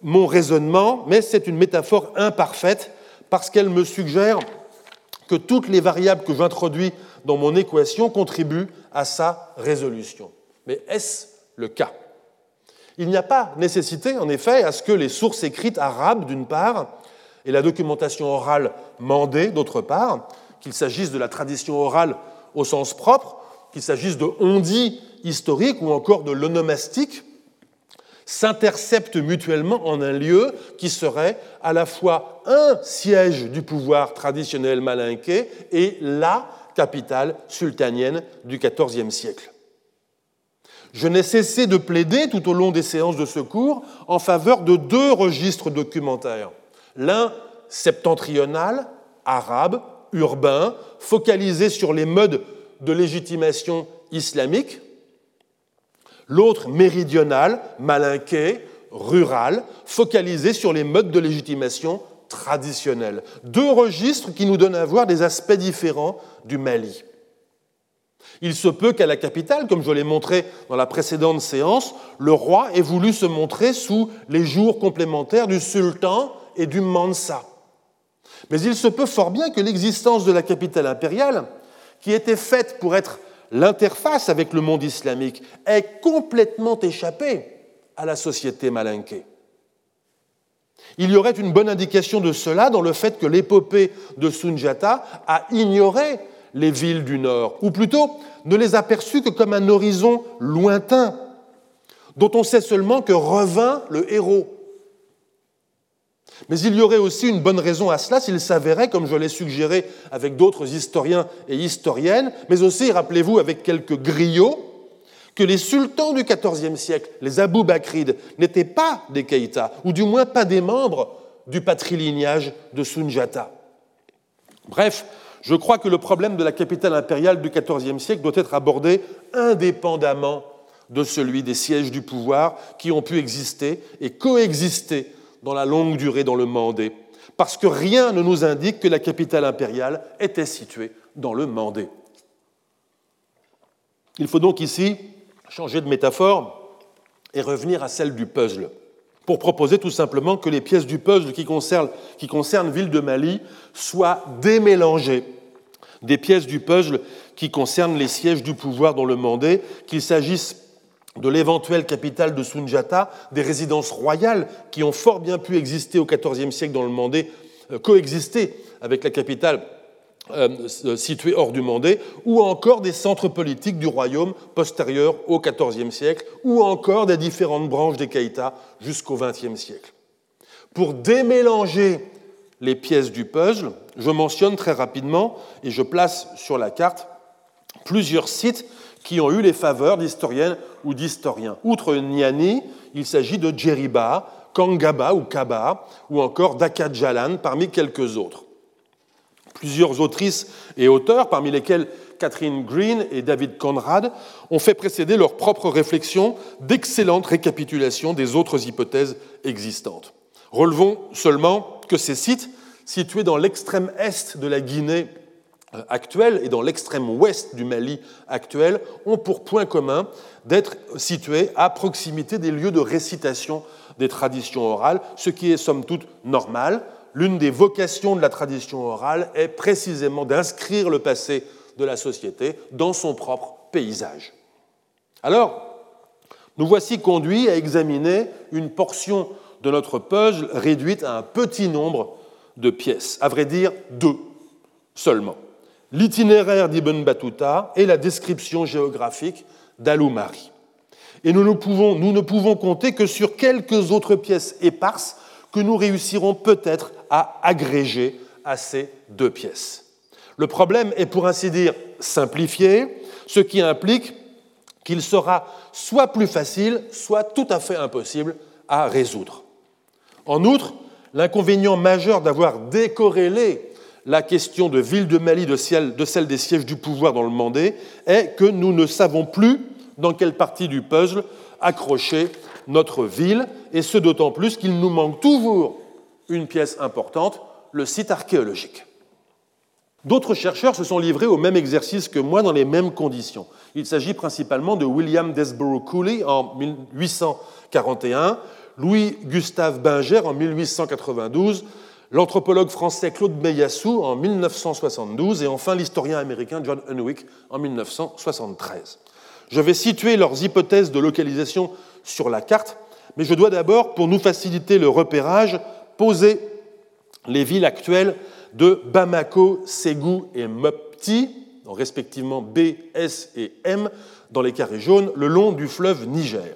S2: mon raisonnement, mais c'est une métaphore imparfaite parce qu'elle me suggère que toutes les variables que j'introduis dans mon équation contribuent à sa résolution. Mais est-ce le cas? Il n'y a pas nécessité, en effet, à ce que les sources écrites arabes, d'une part, et la documentation orale mandée, d'autre part, qu'il s'agisse de la tradition orale au sens propre, qu'il s'agisse de on-dit historique ou encore de l'onomastique, s'interceptent mutuellement en un lieu qui serait à la fois un siège du pouvoir traditionnel malinqué et la capitale sultanienne du XIVe siècle. Je n'ai cessé de plaider tout au long des séances de secours en faveur de deux registres documentaires. L'un septentrional, arabe, urbain, focalisé sur les modes de légitimation islamique, l'autre méridional, malinqué, rural, focalisé sur les modes de légitimation traditionnels. Deux registres qui nous donnent à voir des aspects différents du Mali. Il se peut qu'à la capitale, comme je l'ai montré dans la précédente séance, le roi ait voulu se montrer sous les jours complémentaires du sultan et du mansa. Mais il se peut fort bien que l'existence de la capitale impériale, qui était faite pour être l'interface avec le monde islamique est complètement échappée à la société malinquée. Il y aurait une bonne indication de cela dans le fait que l'épopée de Sunjata a ignoré les villes du Nord, ou plutôt ne les a perçues que comme un horizon lointain, dont on sait seulement que revint le héros. Mais il y aurait aussi une bonne raison à cela s'il s'avérait, comme je l'ai suggéré avec d'autres historiens et historiennes, mais aussi, rappelez-vous, avec quelques griots, que les sultans du XIVe siècle, les Abou Bakrides, n'étaient pas des Keïta, ou du moins pas des membres du patrilignage de Sunjata. Bref, je crois que le problème de la capitale impériale du XIVe siècle doit être abordé indépendamment de celui des sièges du pouvoir qui ont pu exister et coexister dans la longue durée dans le Mandé, parce que rien ne nous indique que la capitale impériale était située dans le Mandé. Il faut donc ici changer de métaphore et revenir à celle du puzzle, pour proposer tout simplement que les pièces du puzzle qui concernent, qui concernent Ville de Mali soient démélangées des pièces du puzzle qui concernent les sièges du pouvoir dans le Mandé, qu'il s'agisse de l'éventuelle capitale de Sunjata, des résidences royales qui ont fort bien pu exister au XIVe siècle dans le Mandé, euh, coexister avec la capitale euh, située hors du Mandé, ou encore des centres politiques du royaume postérieurs au XIVe siècle, ou encore des différentes branches des Keïta jusqu'au XXe siècle. Pour démélanger les pièces du puzzle, je mentionne très rapidement et je place sur la carte plusieurs sites qui ont eu les faveurs d'historiennes ou d'historiens. Outre Niani, il s'agit de Djeriba, Kangaba ou Kaba, ou encore Dakadjalan, parmi quelques autres. Plusieurs autrices et auteurs, parmi lesquels Catherine Green et David Conrad, ont fait précéder leurs propres réflexions d'excellentes récapitulations des autres hypothèses existantes. Relevons seulement que ces sites, situés dans l'extrême est de la Guinée actuelle et dans l'extrême ouest du Mali actuel, ont pour point commun d'être situés à proximité des lieux de récitation des traditions orales, ce qui est somme toute normal. L'une des vocations de la tradition orale est précisément d'inscrire le passé de la société dans son propre paysage. Alors, nous voici conduits à examiner une portion de notre puzzle réduite à un petit nombre de pièces, à vrai dire deux seulement. L'itinéraire d'Ibn Battuta et la description géographique d'Aloumari. Et nous ne, pouvons, nous ne pouvons compter que sur quelques autres pièces éparses que nous réussirons peut-être à agréger à ces deux pièces. Le problème est pour ainsi dire simplifié, ce qui implique qu'il sera soit plus facile, soit tout à fait impossible à résoudre. En outre, l'inconvénient majeur d'avoir décorrélé la question de ville de Mali de celle des sièges du pouvoir dans le Mandé est que nous ne savons plus dans quelle partie du puzzle accrocher notre ville, et ce d'autant plus qu'il nous manque toujours une pièce importante, le site archéologique. D'autres chercheurs se sont livrés au même exercice que moi dans les mêmes conditions. Il s'agit principalement de William Desborough Cooley en 1841, Louis Gustave Binger en 1892, l'anthropologue français Claude Meyassou en 1972 et enfin l'historien américain John Unwick en 1973. Je vais situer leurs hypothèses de localisation sur la carte, mais je dois d'abord, pour nous faciliter le repérage, poser les villes actuelles de Bamako, Ségou et Mopti, respectivement B, S et M, dans les carrés jaunes, le long du fleuve Niger.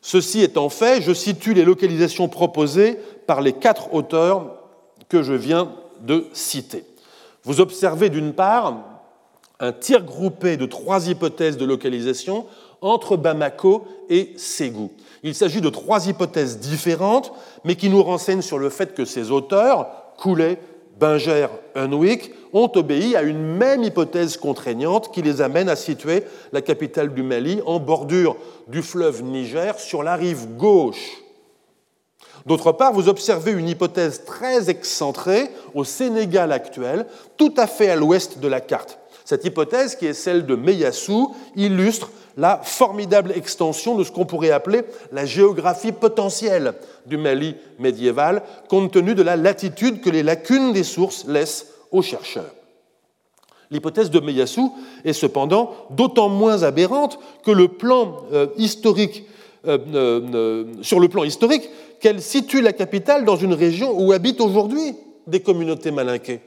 S2: Ceci étant fait, je situe les localisations proposées par les quatre auteurs que je viens de citer. Vous observez d'une part un tir groupé de trois hypothèses de localisation entre Bamako et Ségou. Il s'agit de trois hypothèses différentes, mais qui nous renseignent sur le fait que ces auteurs, Coulet, Binger, Unwick, ont obéi à une même hypothèse contraignante qui les amène à situer la capitale du Mali en bordure du fleuve Niger sur la rive gauche. D'autre part, vous observez une hypothèse très excentrée au Sénégal actuel, tout à fait à l'ouest de la carte. Cette hypothèse, qui est celle de Meyassou, illustre la formidable extension de ce qu'on pourrait appeler la géographie potentielle du Mali médiéval, compte tenu de la latitude que les lacunes des sources laissent aux chercheurs. L'hypothèse de Meyassou est cependant d'autant moins aberrante que le plan euh, historique, euh, euh, sur le plan historique qu'elle situe la capitale dans une région où habitent aujourd'hui des communautés malinquées.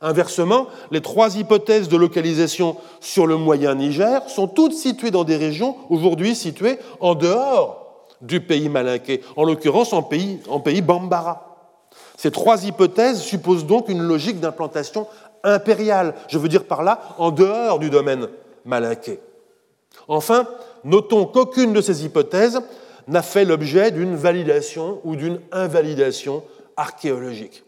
S2: Inversement, les trois hypothèses de localisation sur le moyen Niger sont toutes situées dans des régions aujourd'hui situées en dehors du pays malinqué, en l'occurrence en pays, en pays Bambara. Ces trois hypothèses supposent donc une logique d'implantation impériale, je veux dire par là en dehors du domaine malinqué. Enfin, notons qu'aucune de ces hypothèses n'a fait l'objet d'une validation ou d'une invalidation archéologique.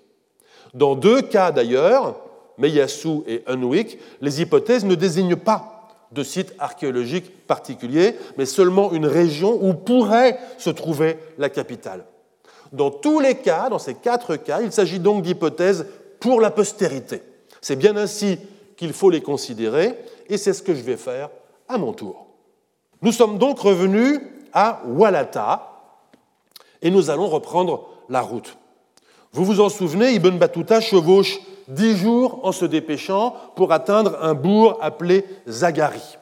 S2: Dans deux cas d'ailleurs, Meyassou et Unwick, les hypothèses ne désignent pas de site archéologique particulier, mais seulement une région où pourrait se trouver la capitale. Dans tous les cas, dans ces quatre cas, il s'agit donc d'hypothèses pour la postérité. C'est bien ainsi qu'il faut les considérer, et c'est ce que je vais faire à mon tour. Nous sommes donc revenus à Walata, et nous allons reprendre la route. Vous vous en souvenez, Ibn Battuta chevauche dix jours en se dépêchant pour atteindre un bourg appelé Zagari.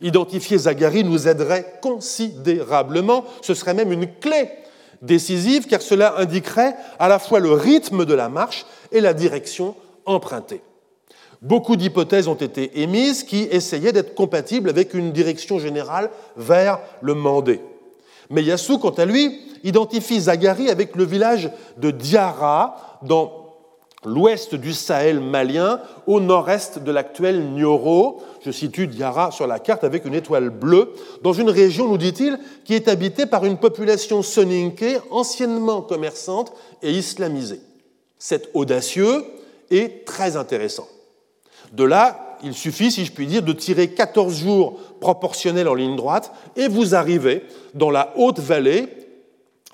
S2: Identifier Zagari nous aiderait considérablement, ce serait même une clé décisive car cela indiquerait à la fois le rythme de la marche et la direction empruntée. Beaucoup d'hypothèses ont été émises qui essayaient d'être compatibles avec une direction générale vers le Mandé. Meyassou, quant à lui, identifie Zagari avec le village de Diara, dans l'ouest du Sahel malien, au nord-est de l'actuel Nioro. Je situe Diara sur la carte avec une étoile bleue, dans une région, nous dit-il, qui est habitée par une population soninké anciennement commerçante et islamisée. C'est audacieux et très intéressant. De là, il suffit, si je puis dire, de tirer 14 jours proportionnels en ligne droite et vous arrivez dans la haute vallée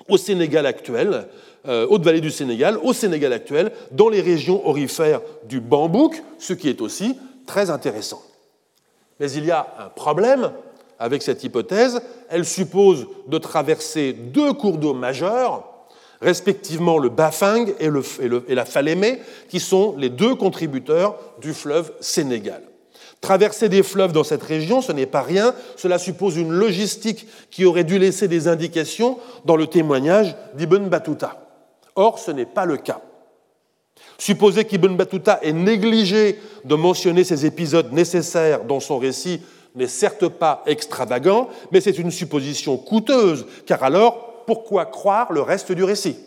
S2: au Sénégal actuel, euh, haute vallée du Sénégal, au Sénégal actuel, dans les régions orifères du Bambouk, ce qui est aussi très intéressant. Mais il y a un problème avec cette hypothèse. Elle suppose de traverser deux cours d'eau majeurs, respectivement le Bafing et, et la Falémé, qui sont les deux contributeurs du fleuve Sénégal. Traverser des fleuves dans cette région, ce n'est pas rien, cela suppose une logistique qui aurait dû laisser des indications dans le témoignage d'Ibn Battuta. Or, ce n'est pas le cas. Supposer qu'Ibn Battuta ait négligé de mentionner ces épisodes nécessaires dans son récit n'est certes pas extravagant, mais c'est une supposition coûteuse, car alors, pourquoi croire le reste du récit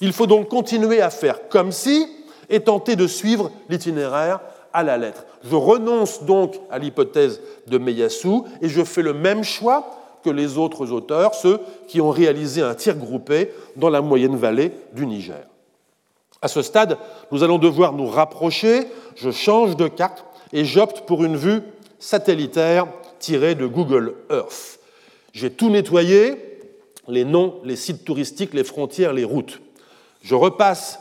S2: Il faut donc continuer à faire comme si et tenter de suivre l'itinéraire à la lettre. Je renonce donc à l'hypothèse de Meyassou et je fais le même choix que les autres auteurs, ceux qui ont réalisé un tir groupé dans la moyenne vallée du Niger. À ce stade, nous allons devoir nous rapprocher, je change de carte et j'opte pour une vue satellitaire tirée de Google Earth. J'ai tout nettoyé, les noms, les sites touristiques, les frontières, les routes. Je repasse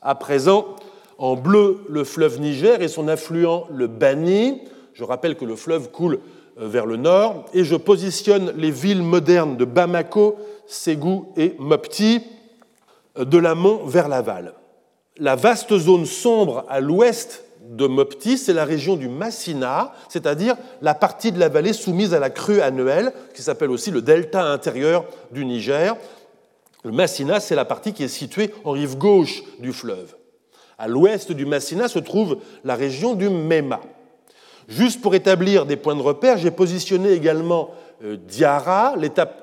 S2: à présent en bleu le fleuve Niger et son affluent le Bani. Je rappelle que le fleuve coule euh, vers le nord, et je positionne les villes modernes de Bamako, Ségou et Mopti euh, de l'amont vers l'aval. La vaste zone sombre à l'ouest de Mopti, c'est la région du Massina, c'est-à-dire la partie de la vallée soumise à la crue annuelle, qui s'appelle aussi le delta intérieur du Niger. Le Massina, c'est la partie qui est située en rive gauche du fleuve. À l'ouest du Massina se trouve la région du Mema. Juste pour établir des points de repère, j'ai positionné également euh, Diara, l'étape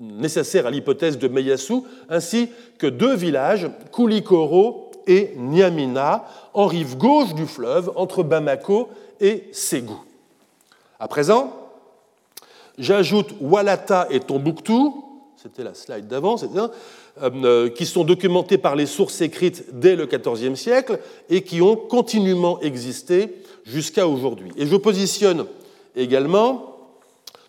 S2: nécessaire à l'hypothèse de Meyassou, ainsi que deux villages, Koulikoro et Niamina, en rive gauche du fleuve, entre Bamako et Ségou. À présent, j'ajoute Walata et Tombouctou, c'était la slide d'avant, euh, qui sont documentés par les sources écrites dès le XIVe siècle et qui ont continuellement existé jusqu'à aujourd'hui. Et je positionne également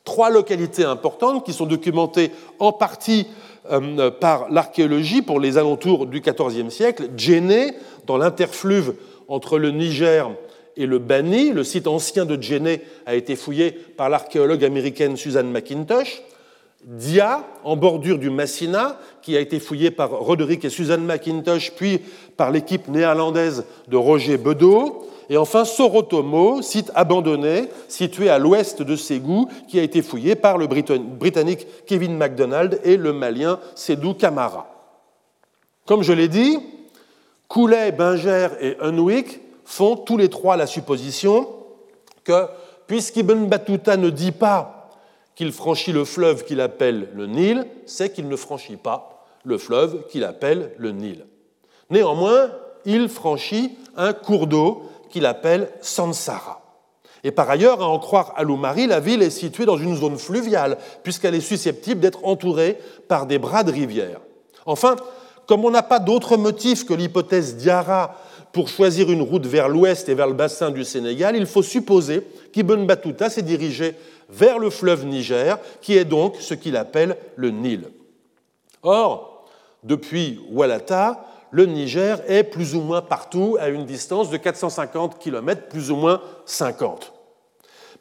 S2: trois localités importantes qui sont documentées en partie euh, par l'archéologie pour les alentours du XIVe siècle. Djenné, dans l'interfluve entre le Niger et le Bani, le site ancien de Djenné a été fouillé par l'archéologue américaine Susan McIntosh. Dia, en bordure du Massina, qui a été fouillé par Roderick et Susan McIntosh, puis par l'équipe néerlandaise de Roger Bedeau. Et enfin, Sorotomo, site abandonné, situé à l'ouest de Ségou, qui a été fouillé par le Britannique Kevin MacDonald et le Malien Sedou Kamara. Comme je l'ai dit, Coulet, Binger et Unwick font tous les trois la supposition que, puisqu'Ibn Battuta ne dit pas qu'il franchit le fleuve qu'il appelle le Nil, c'est qu'il ne franchit pas le fleuve qu'il appelle le Nil. Néanmoins, il franchit un cours d'eau qu'il appelle Sansara. Et par ailleurs, à en croire Aloumari, la ville est située dans une zone fluviale, puisqu'elle est susceptible d'être entourée par des bras de rivière. Enfin, comme on n'a pas d'autre motif que l'hypothèse Diara pour choisir une route vers l'ouest et vers le bassin du Sénégal, il faut supposer qu'Ibn Battuta s'est dirigé vers le fleuve Niger, qui est donc ce qu'il appelle le Nil. Or, depuis Walata, le Niger est plus ou moins partout à une distance de 450 km, plus ou moins 50.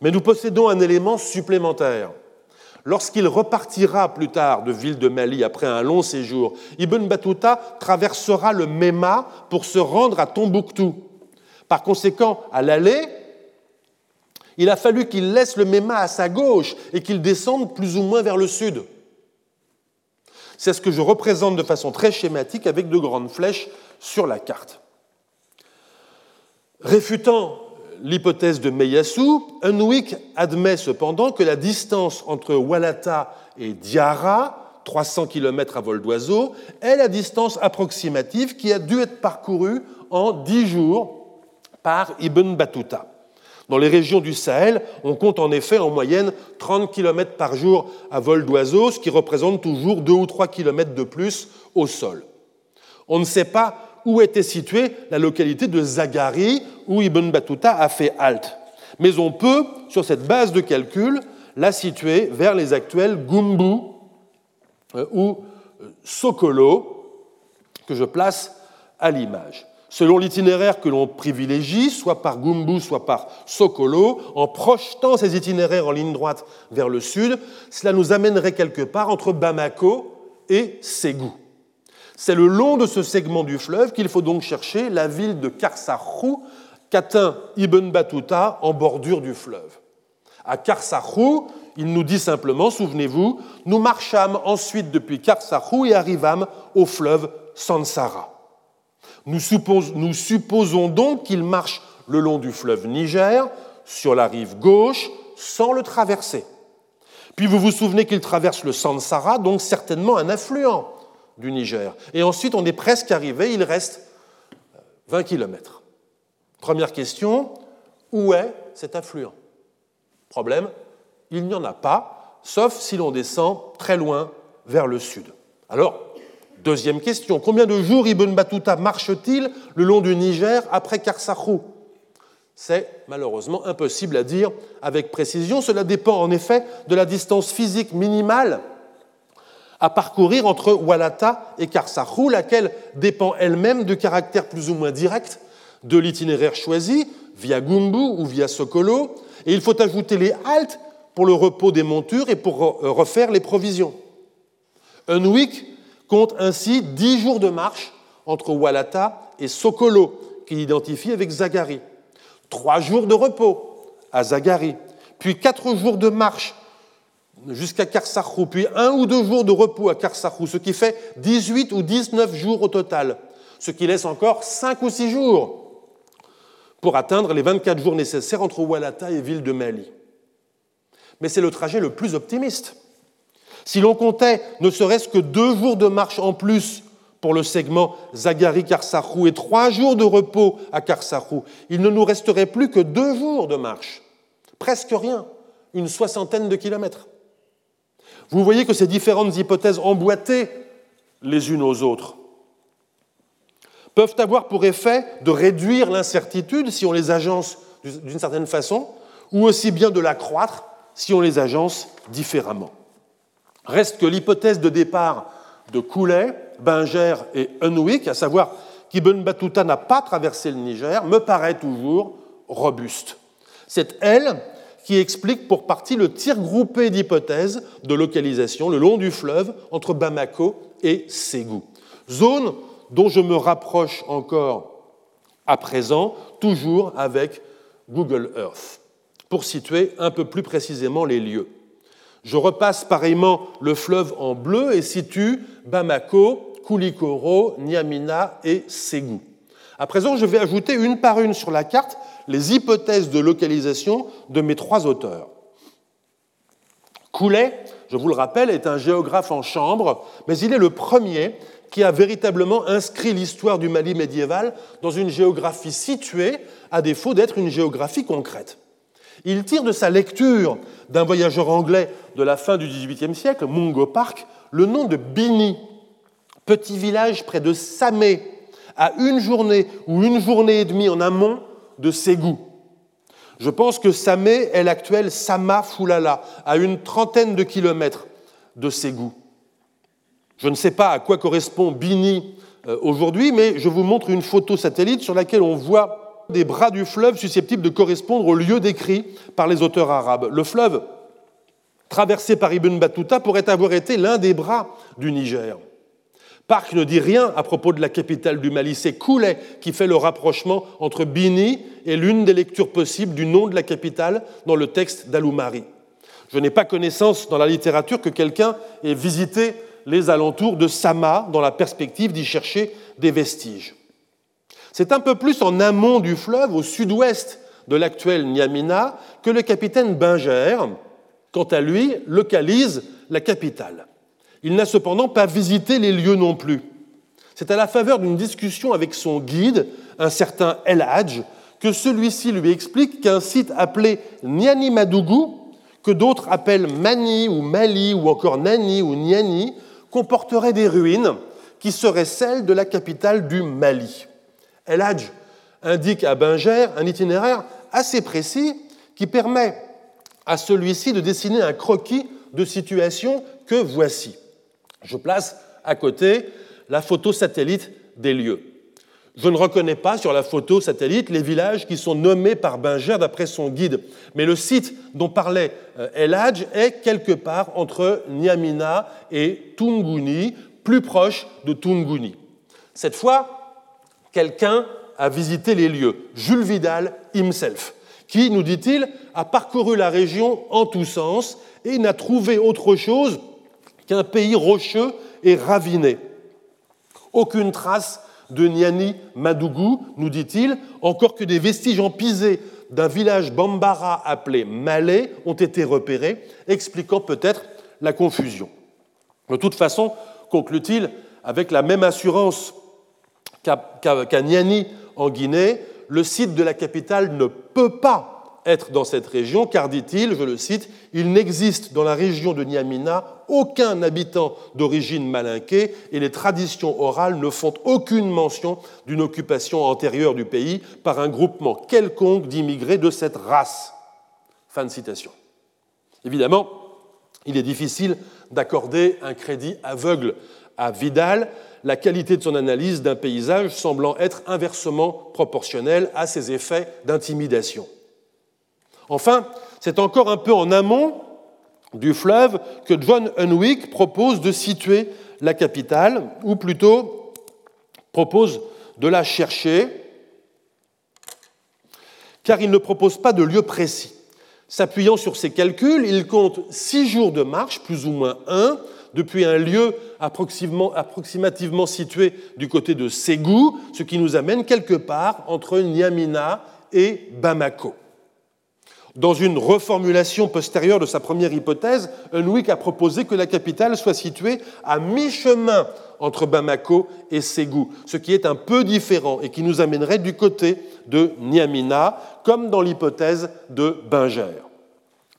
S2: Mais nous possédons un élément supplémentaire. Lorsqu'il repartira plus tard de ville de Mali après un long séjour, Ibn Battuta traversera le Mema pour se rendre à Tombouctou. Par conséquent, à l'aller, il a fallu qu'il laisse le Mema à sa gauche et qu'il descende plus ou moins vers le sud. C'est ce que je représente de façon très schématique avec de grandes flèches sur la carte. Réfutant l'hypothèse de Meyasu, Unwick admet cependant que la distance entre Walata et Diara, 300 km à vol d'oiseau, est la distance approximative qui a dû être parcourue en 10 jours par Ibn Battuta. Dans les régions du Sahel, on compte en effet en moyenne 30 km par jour à vol d'oiseau, ce qui représente toujours 2 ou 3 km de plus au sol. On ne sait pas où était située la localité de Zagari, où Ibn Battuta a fait halte. Mais on peut, sur cette base de calcul, la situer vers les actuels Gumbu euh, ou euh, Sokolo, que je place à l'image. Selon l'itinéraire que l'on privilégie, soit par Gumbu, soit par Sokolo, en projetant ces itinéraires en ligne droite vers le sud, cela nous amènerait quelque part entre Bamako et Ségou. C'est le long de ce segment du fleuve qu'il faut donc chercher la ville de Karsarou qu'atteint Ibn Battuta en bordure du fleuve. À Karsarou, il nous dit simplement, souvenez-vous, nous marchâmes ensuite depuis Karsarou et arrivâmes au fleuve Sansara. Nous, supposons donc qu'il marche le long du fleuve Niger, sur la rive gauche, sans le traverser. Puis vous vous souvenez qu'il traverse le Sansara, donc certainement un affluent du Niger. Et ensuite, on est presque arrivé, il reste 20 km. Première question, où est cet affluent? Problème, il n'y en a pas, sauf si l'on descend très loin vers le sud. Alors, deuxième question, combien de jours Ibn Battuta marche-t-il le long du Niger après Karsahou C'est malheureusement impossible à dire avec précision. Cela dépend en effet de la distance physique minimale à parcourir entre Walata et Karsahou, laquelle dépend elle-même de caractères plus ou moins directs de l'itinéraire choisi, via Gumbu ou via Sokolo, et il faut ajouter les haltes pour le repos des montures et pour refaire les provisions. Unwick compte ainsi dix jours de marche entre Walata et Sokolo, qu'il identifie avec Zagari, trois jours de repos à Zagari, puis quatre jours de marche jusqu'à Karsahou, puis un ou deux jours de repos à Karsahou, ce qui fait 18 ou 19 jours au total, ce qui laisse encore 5 ou 6 jours pour atteindre les 24 jours nécessaires entre Walata et ville de Mali. Mais c'est le trajet le plus optimiste. Si l'on comptait ne serait-ce que deux jours de marche en plus pour le segment Zagari-Karsahou et trois jours de repos à Karsahou, il ne nous resterait plus que deux jours de marche. Presque rien, une soixantaine de kilomètres. Vous voyez que ces différentes hypothèses emboîtées les unes aux autres peuvent avoir pour effet de réduire l'incertitude si on les agence d'une certaine façon, ou aussi bien de l'accroître si on les agence différemment. Reste que l'hypothèse de départ de Coulet, Binger et Unwick, à savoir qu'Ibn Battuta n'a pas traversé le Niger, me paraît toujours robuste. C'est elle qui explique pour partie le tir groupé d'hypothèses de localisation le long du fleuve entre Bamako et Ségou. Zone dont je me rapproche encore à présent, toujours avec Google Earth, pour situer un peu plus précisément les lieux. Je repasse pareillement le fleuve en bleu et situe Bamako, Koulikoro, Niamina et Ségou. À présent, je vais ajouter une par une sur la carte les hypothèses de localisation de mes trois auteurs. Coulet, je vous le rappelle, est un géographe en chambre, mais il est le premier qui a véritablement inscrit l'histoire du Mali médiéval dans une géographie située, à défaut d'être une géographie concrète. Il tire de sa lecture d'un voyageur anglais de la fin du XVIIIe siècle, Mungo Park, le nom de Bini, petit village près de Samé, à une journée ou une journée et demie en amont de Ségou. Je pense que Samé est l'actuel Sama Fulala, à une trentaine de kilomètres de Ségou. Je ne sais pas à quoi correspond Bini euh, aujourd'hui, mais je vous montre une photo satellite sur laquelle on voit des bras du fleuve susceptibles de correspondre au lieu décrit par les auteurs arabes. Le fleuve, traversé par Ibn Battuta, pourrait avoir été l'un des bras du Niger. Park ne dit rien à propos de la capitale du Mali, c'est Koulet qui fait le rapprochement entre Bini et l'une des lectures possibles du nom de la capitale dans le texte d'Aloumari. Je n'ai pas connaissance dans la littérature que quelqu'un ait visité les alentours de Sama dans la perspective d'y chercher des vestiges. C'est un peu plus en amont du fleuve, au sud-ouest de l'actuel Niamina que le capitaine Binger, quant à lui, localise la capitale. Il n'a cependant pas visité les lieux non plus. C'est à la faveur d'une discussion avec son guide, un certain El Hadj, que celui-ci lui explique qu'un site appelé Niani Madougou, que d'autres appellent Mani ou Mali ou encore Nani ou Niani, comporterait des ruines qui seraient celles de la capitale du Mali. El Hadj indique à Binger un itinéraire assez précis qui permet à celui-ci de dessiner un croquis de situation que voici. Je place à côté la photo satellite des lieux. Je ne reconnais pas sur la photo satellite les villages qui sont nommés par Binger d'après son guide, mais le site dont parlait euh, El Hadj est quelque part entre Niamina et Tunguni, plus proche de Tunguni. Cette fois, quelqu'un a visité les lieux, Jules Vidal himself, qui, nous dit-il, a parcouru la région en tous sens et n'a trouvé autre chose qu'un pays rocheux et raviné. Aucune trace de Niani Madougou, nous dit-il, encore que des vestiges empisés d'un village bambara appelé Malais ont été repérés, expliquant peut-être la confusion. De toute façon, conclut-il, avec la même assurance qu'à Niani en Guinée, le site de la capitale ne peut pas être dans cette région, car, dit-il, je le cite, il n'existe dans la région de Niamina aucun habitant d'origine malinquée et les traditions orales ne font aucune mention d'une occupation antérieure du pays par un groupement quelconque d'immigrés de cette race. Fin de citation. Évidemment, il est difficile d'accorder un crédit aveugle à Vidal, la qualité de son analyse d'un paysage semblant être inversement proportionnelle à ses effets d'intimidation. Enfin, c'est encore un peu en amont du fleuve que John Unwick propose de situer la capitale, ou plutôt propose de la chercher, car il ne propose pas de lieu précis. S'appuyant sur ses calculs, il compte six jours de marche, plus ou moins un, depuis un lieu approximativement situé du côté de Ségou, ce qui nous amène quelque part entre Niamina et Bamako. Dans une reformulation postérieure de sa première hypothèse, Unwick a proposé que la capitale soit située à mi-chemin entre Bamako et Ségou, ce qui est un peu différent et qui nous amènerait du côté de Niamina, comme dans l'hypothèse de Binger.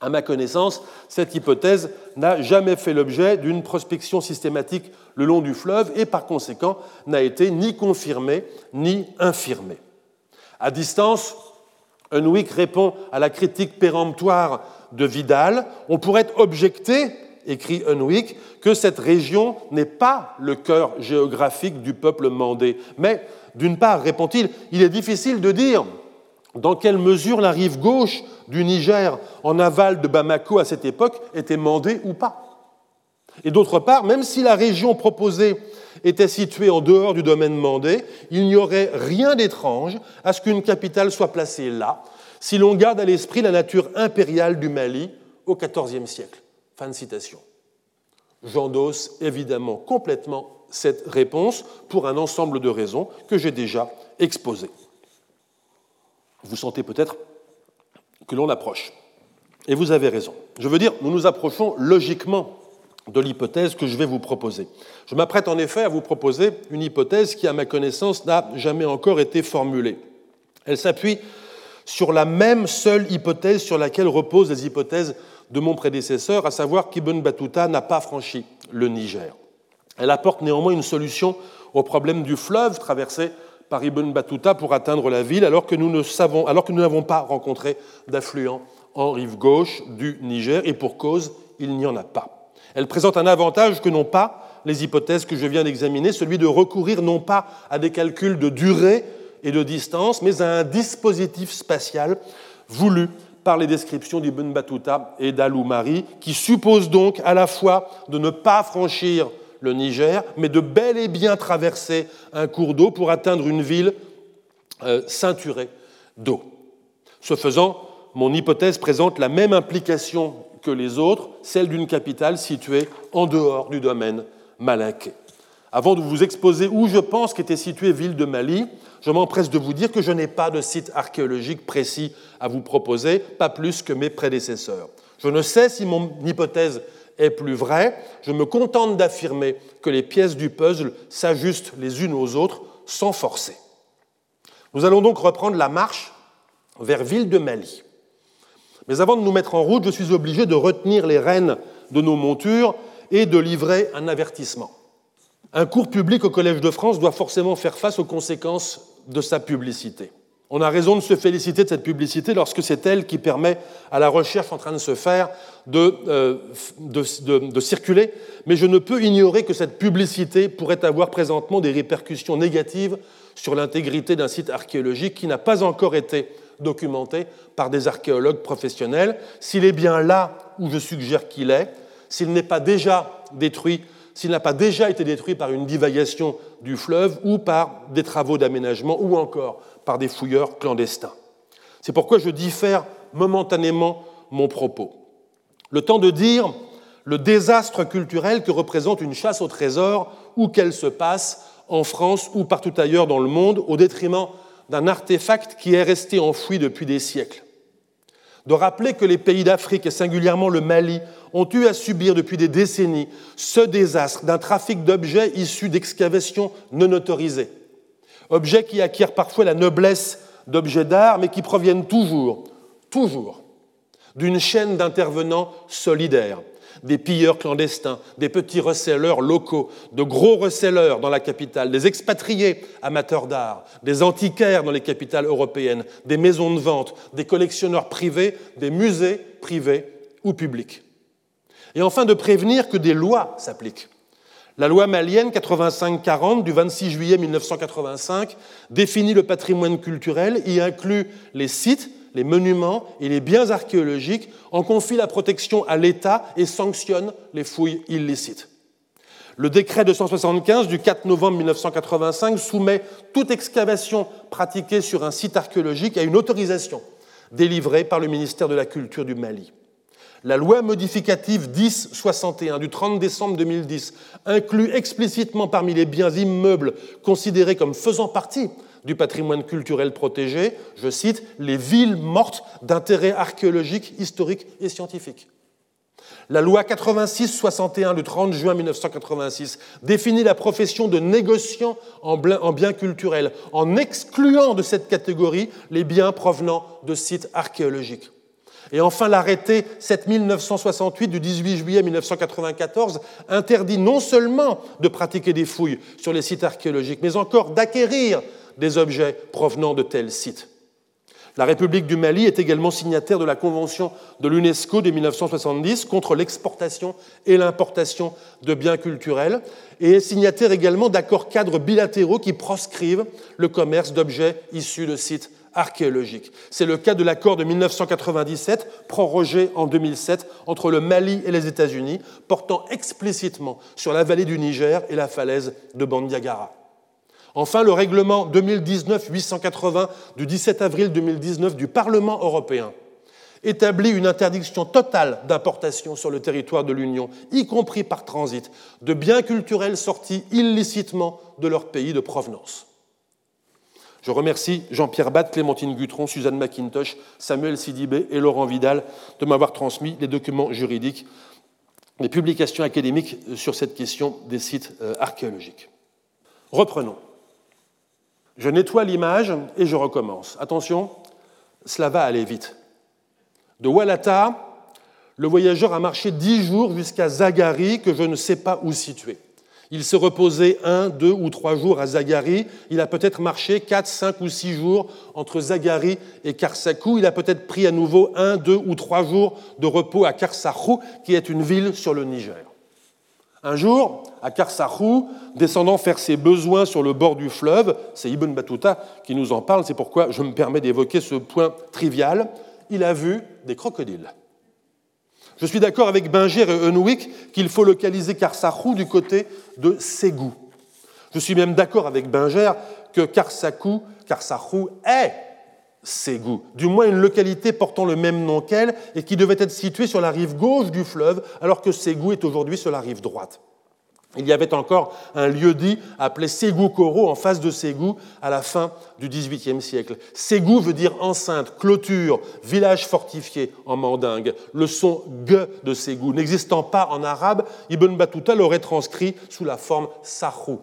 S2: À ma connaissance, cette hypothèse n'a jamais fait l'objet d'une prospection systématique le long du fleuve et par conséquent n'a été ni confirmée ni infirmée. À distance, Unwick répond à la critique péremptoire de Vidal. On pourrait objecter, écrit Unwick, que cette région n'est pas le cœur géographique du peuple mandé. Mais, d'une part, répond-il, il est difficile de dire dans quelle mesure la rive gauche du Niger, en aval de Bamako à cette époque, était mandée ou pas? Et d'autre part, même si la région proposée était située en dehors du domaine mandé, il n'y aurait rien d'étrange à ce qu'une capitale soit placée là, si l'on garde à l'esprit la nature impériale du Mali au XIVe siècle. Fin de citation. J'endosse évidemment complètement cette réponse pour un ensemble de raisons que j'ai déjà exposées. Vous sentez peut-être que l'on approche. Et vous avez raison. Je veux dire, nous nous approchons logiquement de l'hypothèse que je vais vous proposer. Je m'apprête en effet à vous proposer une hypothèse qui, à ma connaissance, n'a jamais encore été formulée. Elle s'appuie sur la même seule hypothèse sur laquelle reposent les hypothèses de mon prédécesseur, à savoir qu'Ibn Battuta n'a pas franchi le Niger. Elle apporte néanmoins une solution au problème du fleuve traversé par Ibn Battuta pour atteindre la ville, alors que nous n'avons pas rencontré d'affluent en rive gauche du Niger, et pour cause, il n'y en a pas. Elle présente un avantage que n'ont pas les hypothèses que je viens d'examiner, celui de recourir non pas à des calculs de durée et de distance, mais à un dispositif spatial voulu par les descriptions d'Ibn Battuta et d'Aloumari, qui suppose donc à la fois de ne pas franchir le Niger, mais de bel et bien traverser un cours d'eau pour atteindre une ville euh, ceinturée d'eau. Ce faisant, mon hypothèse présente la même implication que les autres, celle d'une capitale située en dehors du domaine malinqué. Avant de vous exposer où je pense qu'était située Ville de Mali, je m'empresse de vous dire que je n'ai pas de site archéologique précis à vous proposer, pas plus que mes prédécesseurs. Je ne sais si mon hypothèse est plus vraie, je me contente d'affirmer que les pièces du puzzle s'ajustent les unes aux autres sans forcer. Nous allons donc reprendre la marche vers Ville de Mali. Mais avant de nous mettre en route, je suis obligé de retenir les rênes de nos montures et de livrer un avertissement. Un cours public au Collège de France doit forcément faire face aux conséquences de sa publicité. On a raison de se féliciter de cette publicité lorsque c'est elle qui permet à la recherche en train de se faire de, euh, de, circuler, mais je ne peux ignorer que cette publicité pourrait avoir présentement des répercussions négatives sur l'intégrité d'un site archéologique qui n'a pas encore été documenté par des archéologues professionnels. S'il est bien là où je suggère qu'il est, s'il n'est pas déjà détruit, s'il n'a pas déjà été détruit par une divagation du fleuve ou par des travaux d'aménagement ou encore par des fouilleurs clandestins. C'est pourquoi je diffère momentanément mon propos. Le temps de dire le désastre culturel que représente une chasse au trésor où qu'elle se passe en France ou partout ailleurs dans le monde au détriment d'un artefact qui est resté enfoui depuis des siècles. De rappeler que les pays d'Afrique, et singulièrement le Mali, ont eu à subir depuis des décennies ce désastre d'un trafic d'objets issus d'excavations non autorisées. Objets qui acquièrent parfois la noblesse d'objets d'art, mais qui proviennent toujours, toujours, d'une chaîne d'intervenants solidaires, des pilleurs clandestins, des petits receleurs locaux, de gros receleurs dans la capitale, des expatriés amateurs d'art, des antiquaires dans les capitales européennes, des maisons de vente, des collectionneurs privés, des musées privés ou publics. Et enfin de prévenir que des lois s'appliquent. La loi malienne 85-40 du 26 juillet 1985 définit le patrimoine culturel, y inclut les sites les monuments et les biens archéologiques, en confie la protection à l'État et sanctionne les fouilles illicites. Le décret 275 du 4 novembre 1985 soumet toute excavation pratiquée sur un site archéologique à une autorisation délivrée par le ministère de la Culture du Mali. La loi modificative 1061 du 30 décembre 2010 inclut explicitement parmi les biens immeubles considérés comme faisant partie du patrimoine culturel protégé, je cite, les villes mortes d'intérêt archéologique, historique et scientifique. La loi 86-61 du 30 juin 1986 définit la profession de négociant en biens culturels, en excluant de cette catégorie les biens provenant de sites archéologiques. Et enfin, l'arrêté 7968 du 18 juillet 1994 interdit non seulement de pratiquer des fouilles sur les sites archéologiques, mais encore d'acquérir des objets provenant de tels sites. La République du Mali est également signataire de la Convention de l'UNESCO de 1970 contre l'exportation et l'importation de biens culturels et signataire également d'accords cadres bilatéraux qui proscrivent le commerce d'objets issus de sites archéologiques. C'est le cas de l'accord de 1997, prorogé en 2007, entre le Mali et les États-Unis, portant explicitement sur la vallée du Niger et la falaise de Bandiagara. Enfin, le règlement 2019-880 du 17 avril 2019 du Parlement européen établit une interdiction totale d'importation sur le territoire de l'Union, y compris par transit, de biens culturels sortis illicitement de leur pays de provenance. Je remercie Jean-Pierre Batte, Clémentine Gutron, Suzanne McIntosh, Samuel Sidibé et Laurent Vidal de m'avoir transmis les documents juridiques, les publications académiques sur cette question des sites euh, archéologiques. Reprenons. Je nettoie l'image et je recommence. Attention, cela va aller vite. De Walata, le voyageur a marché dix jours jusqu'à Zagari, que je ne sais pas où situer. Il s'est reposé un, deux ou trois jours à Zagari. Il a peut-être marché quatre, cinq ou six jours entre Zagari et Karsakou. Il a peut-être pris à nouveau un, deux ou trois jours de repos à Karsakou, qui est une ville sur le Niger. Un jour, à Karsahou, descendant faire ses besoins sur le bord du fleuve, c'est Ibn Battuta qui nous en parle, c'est pourquoi je me permets d'évoquer ce point trivial, il a vu des crocodiles. Je suis d'accord avec Binger et Unwick qu'il faut localiser Karsahou du côté de Ségou. Je suis même d'accord avec Binger que Karsahou, est Ségou, du moins une localité portant le même nom qu'elle et qui devait être située sur la rive gauche du fleuve, alors que Ségou est aujourd'hui sur la rive droite. Il y avait encore un lieu-dit appelé Ségou-Koro en face de Ségou à la fin du XVIIIe siècle. Ségou veut dire enceinte, clôture, village fortifié en mandingue. Le son G de Ségou n'existant pas en arabe, Ibn Battuta l'aurait transcrit sous la forme Sahou.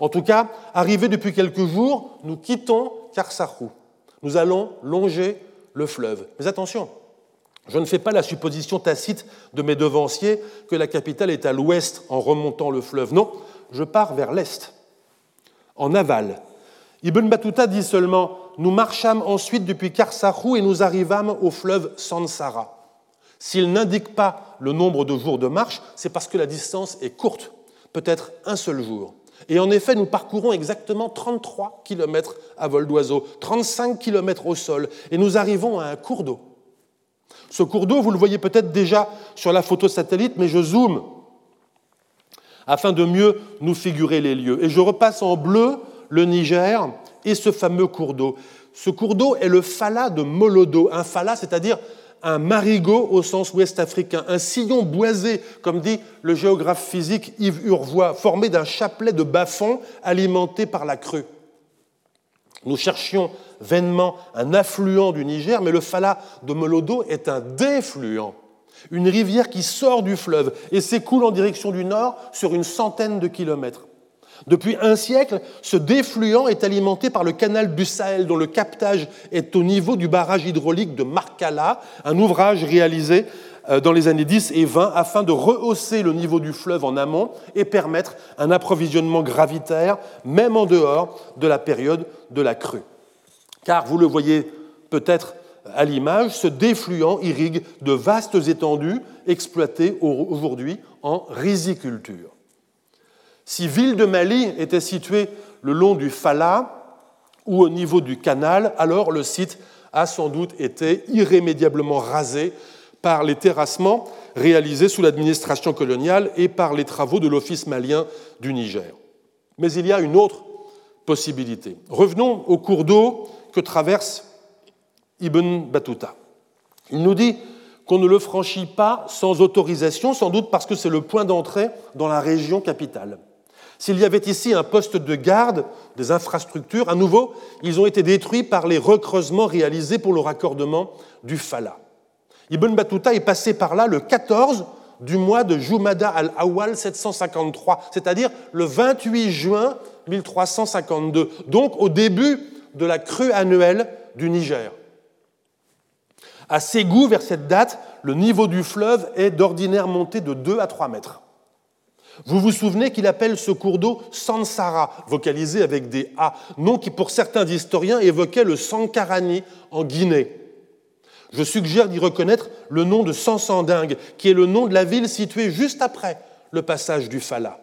S2: En tout cas, arrivé depuis quelques jours, nous quittons Karsahou. Nous allons longer le fleuve. Mais attention, je ne fais pas la supposition tacite de mes devanciers que la capitale est à l'ouest en remontant le fleuve. Non, je pars vers l'est, en aval. Ibn Battuta dit seulement Nous marchâmes ensuite depuis Karsahou et nous arrivâmes au fleuve Sansara. S'il n'indique pas le nombre de jours de marche, c'est parce que la distance est courte, peut-être un seul jour. Et en effet, nous parcourons exactement 33 km à vol d'oiseau, 35 km au sol, et nous arrivons à un cours d'eau. Ce cours d'eau, vous le voyez peut-être déjà sur la photo satellite, mais je zoome afin de mieux nous figurer les lieux. Et je repasse en bleu le Niger et ce fameux cours d'eau. Ce cours d'eau est le Fala de Molodo, un Fala, c'est-à-dire un marigot au sens ouest africain, un sillon boisé, comme dit le géographe physique Yves Urvois, formé d'un chapelet de bas-fonds alimenté par la crue. Nous cherchions vainement un affluent du Niger, mais le Fala de Molodo est un défluent, une rivière qui sort du fleuve et s'écoule en direction du nord sur une centaine de kilomètres. Depuis un siècle, ce défluent est alimenté par le canal du Sahel, dont le captage est au niveau du barrage hydraulique de Markala, un ouvrage réalisé euh, dans les années 10 et 20 afin de rehausser le niveau du fleuve en amont et permettre un approvisionnement gravitaire, même en dehors de la période de la crue. Car vous le voyez peut-être à l'image, ce défluent irrigue de vastes étendues exploitées aujourd'hui en riziculture. Si Ville de Mali était située le long du Fala ou au niveau du canal, alors le site a sans doute été irrémédiablement rasé par les terrassements réalisés sous l'administration coloniale et par les travaux de l'Office malien du Niger. Mais il y a une autre possibilité. Revenons au cours d'eau que traverse Ibn Battuta. Il nous dit qu'on ne le franchit pas sans autorisation, sans doute parce que c'est le point d'entrée dans la région capitale. S'il y avait ici un poste de garde des infrastructures, à nouveau, ils ont été détruits par les recreusements réalisés pour le raccordement du Fala. Ibn Battuta est passé par là le 14 du mois de Jumada al-Awwal 753, c'est-à-dire le 28 juin 1352, donc au début de la crue annuelle du Niger. À Ségou, vers cette date, le niveau du fleuve est d'ordinaire monté de 2 à 3 mètres. Vous vous souvenez qu'il appelle ce cours d'eau Sansara, vocalisé avec des A, nom qui pour certains historiens évoquait le Sankarani en Guinée. Je suggère d'y reconnaître le nom de Sansandingue, qui est le nom de la ville située juste après le passage du Fala.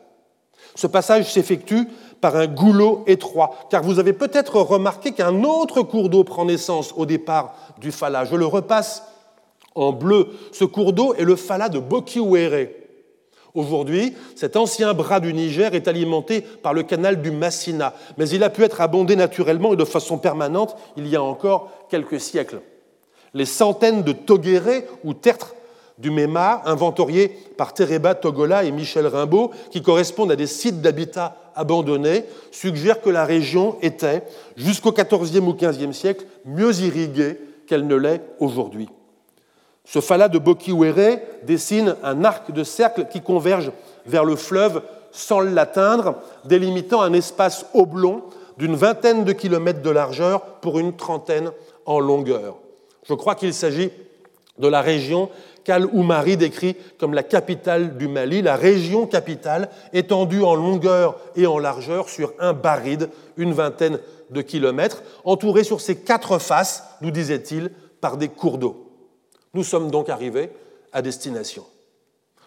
S2: Ce passage s'effectue par un goulot étroit, car vous avez peut-être remarqué qu'un autre cours d'eau prend naissance au départ du Fala. Je le repasse en bleu. Ce cours d'eau est le Fala de Bokiwere. Aujourd'hui, cet ancien bras du Niger est alimenté par le canal du Massina, mais il a pu être abondé naturellement et de façon permanente il y a encore quelques siècles. Les centaines de togérés ou tertres du Méma, inventoriés par Tereba Togola et Michel Rimbaud, qui correspondent à des sites d'habitat abandonnés, suggèrent que la région était, jusqu'au XIVe ou XVe siècle, mieux irriguée qu'elle ne l'est aujourd'hui. Ce phala de Bokiwere dessine un arc de cercle qui converge vers le fleuve sans l'atteindre, délimitant un espace oblong d'une vingtaine de kilomètres de largeur pour une trentaine en longueur. Je crois qu'il s'agit de la région qu'Al-Oumari décrit comme la capitale du Mali, la région capitale étendue en longueur et en largeur sur un baride, une vingtaine de kilomètres, entourée sur ses quatre faces, nous disait-il, par des cours d'eau. Nous sommes donc arrivés à destination.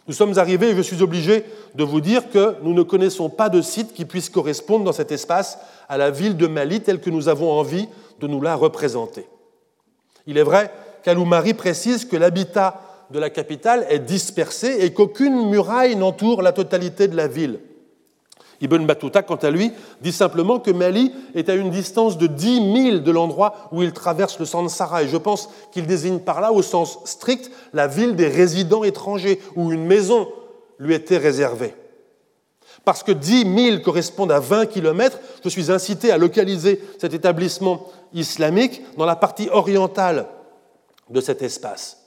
S2: Nous sommes arrivés, et je suis obligé de vous dire que nous ne connaissons pas de site qui puisse correspondre dans cet espace à la ville de Mali telle que nous avons envie de nous la représenter. Il est vrai qu'Aloumari précise que l'habitat de la capitale est dispersé et qu'aucune muraille n'entoure la totalité de la ville. Ibn Battuta, quant à lui, dit simplement que Mali est à une distance de 10 000 de l'endroit où il traverse le Sansara. Et je pense qu'il désigne par là, au sens strict, la ville des résidents étrangers, où une maison lui était réservée. Parce que 10 000 correspondent à 20 km, je suis incité à localiser cet établissement islamique dans la partie orientale de cet espace.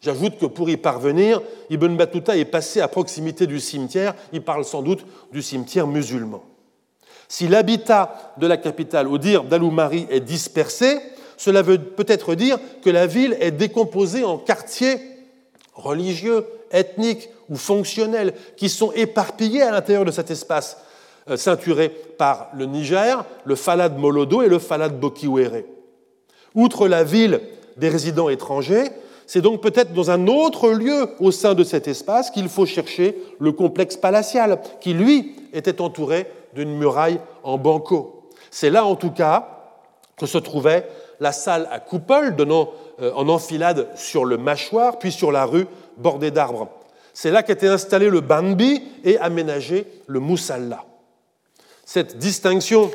S2: J'ajoute que pour y parvenir, Ibn Battuta est passé à proximité du cimetière, il parle sans doute du cimetière musulman. Si l'habitat de la capitale, au dire d'Aloumari, est dispersé, cela veut peut-être dire que la ville est décomposée en quartiers religieux, ethniques ou fonctionnels qui sont éparpillés à l'intérieur de cet espace euh, ceinturé par le Niger, le Falad Molodo et le Falad Bokiwere. Outre la ville des résidents étrangers, c'est donc peut-être dans un autre lieu au sein de cet espace qu'il faut chercher le complexe palatial, qui lui était entouré d'une muraille en banco. C'est là en tout cas que se trouvait la salle à coupole donnant euh, en enfilade sur le mâchoire, puis sur la rue bordée d'arbres. C'est là qu'était installé le banbi et aménagé le moussalla. Cette distinction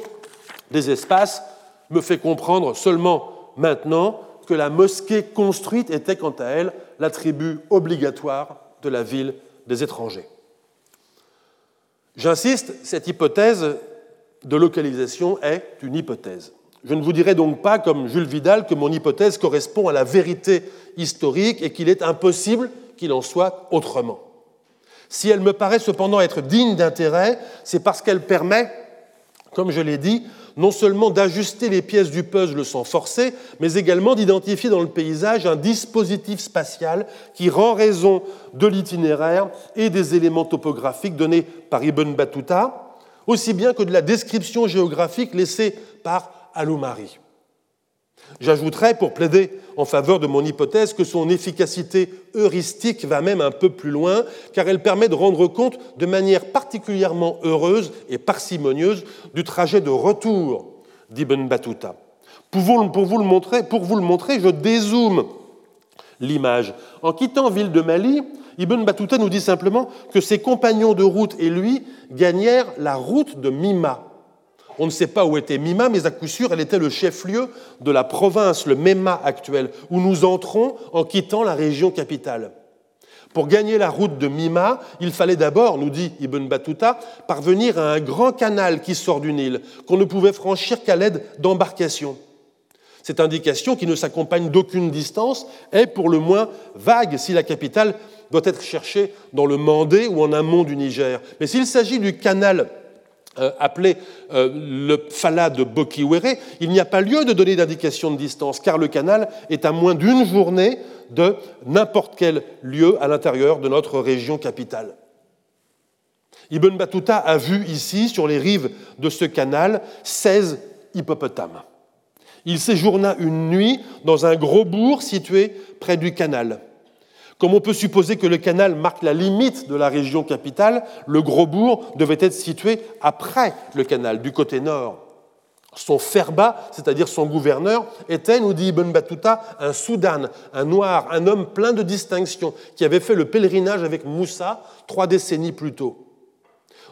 S2: des espaces me fait comprendre seulement maintenant que la mosquée construite était quant à elle l'attribut obligatoire de la ville des étrangers. J'insiste, cette hypothèse de localisation est une hypothèse. Je ne vous dirai donc pas, comme Jules Vidal, que mon hypothèse correspond à la vérité historique et qu'il est impossible qu'il en soit autrement. Si elle me paraît cependant être digne d'intérêt, c'est parce qu'elle permet, comme je l'ai dit, non seulement d'ajuster les pièces du puzzle sans forcer, mais également d'identifier dans le paysage un dispositif spatial qui rend raison de l'itinéraire et des éléments topographiques donnés par Ibn Battuta, aussi bien que de la description géographique laissée par Aloumari. J'ajouterai, pour plaider en faveur de mon hypothèse, que son efficacité heuristique va même un peu plus loin, car elle permet de rendre compte de manière particulièrement heureuse et parcimonieuse du trajet de retour d'Ibn Battuta. Pour vous, le montrer, le montrer, je dézoome l'image. En quittant Ville de Mali, Ibn Battuta nous dit simplement que ses compagnons de route et lui gagnèrent la route de Mima. On ne sait pas où était Mima, mais à coup sûr, elle était le chef-lieu de la province, le Mema actuel, où nous entrons en quittant la région capitale. Pour gagner la route de Mima, il fallait d'abord, nous dit Ibn Battuta, parvenir à un grand canal qui sort du Nil, qu'on ne pouvait franchir qu'à l'aide d'embarcations. Cette indication, qui ne s'accompagne d'aucune distance, est pour le moins vague si la capitale doit être cherchée dans le Mandé ou en amont du Niger. Mais s'il s'agit du canal euh, appelé euh, le Fala de Bokiwere, il n'y a pas lieu de donner d'indication de distance, car le canal est à moins d'une journée de n'importe quel lieu à l'intérieur de notre région capitale. Ibn Battuta a vu ici, sur les rives de ce canal, 16 hippopotames. Il séjourna une nuit dans un gros bourg situé près du canal. Comme on peut supposer que le canal marque la limite de la région capitale, le gros bourg devait être situé après le canal, du côté nord. Son ferba, c'est-à-dire son gouverneur, était, nous dit Ibn Battuta, un Soudan, un noir, un homme plein de distinction, qui avait fait le pèlerinage avec Moussa trois décennies plus tôt.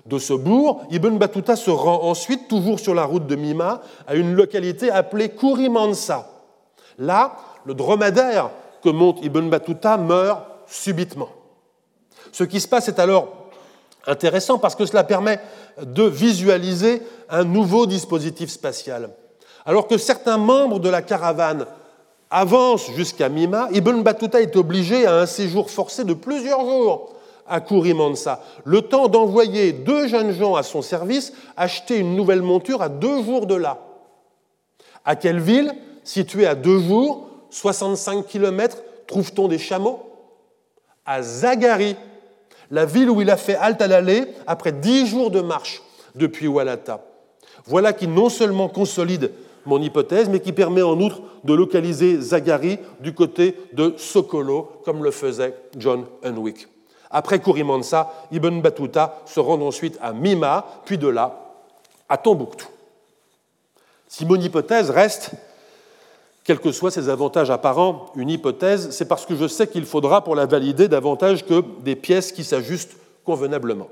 S2: De ce bourg, Ibn Battuta se rend ensuite, toujours sur la route de Mima, à une localité appelée Kourimansa. Là, le dromadaire que monte Ibn Battuta meurt subitement. Ce qui se passe est alors intéressant parce que cela permet de visualiser un nouveau dispositif spatial. Alors que certains membres de la caravane avancent jusqu'à Mima, Ibn Battuta est obligé à un séjour forcé de plusieurs jours à Kourimansa, le temps d'envoyer deux jeunes gens à son service acheter une nouvelle monture à deux jours de là. À quelle ville, située à deux jours, 65 km, trouve-t-on des chameaux? À Zagari, la ville où il a fait halte à l'aller après dix jours de marche depuis Walata. Voilà qui non seulement consolide mon hypothèse, mais qui permet en outre de localiser Zagari du côté de Sokolo, comme le faisait John Unwick. Après Kurimansa, Ibn Battuta se rend ensuite à Mima, puis de là à Tombouctou. Si mon hypothèse reste quels que soient ses avantages apparents, une hypothèse, c'est parce que je sais qu'il faudra pour la valider davantage que des pièces qui s'ajustent convenablement.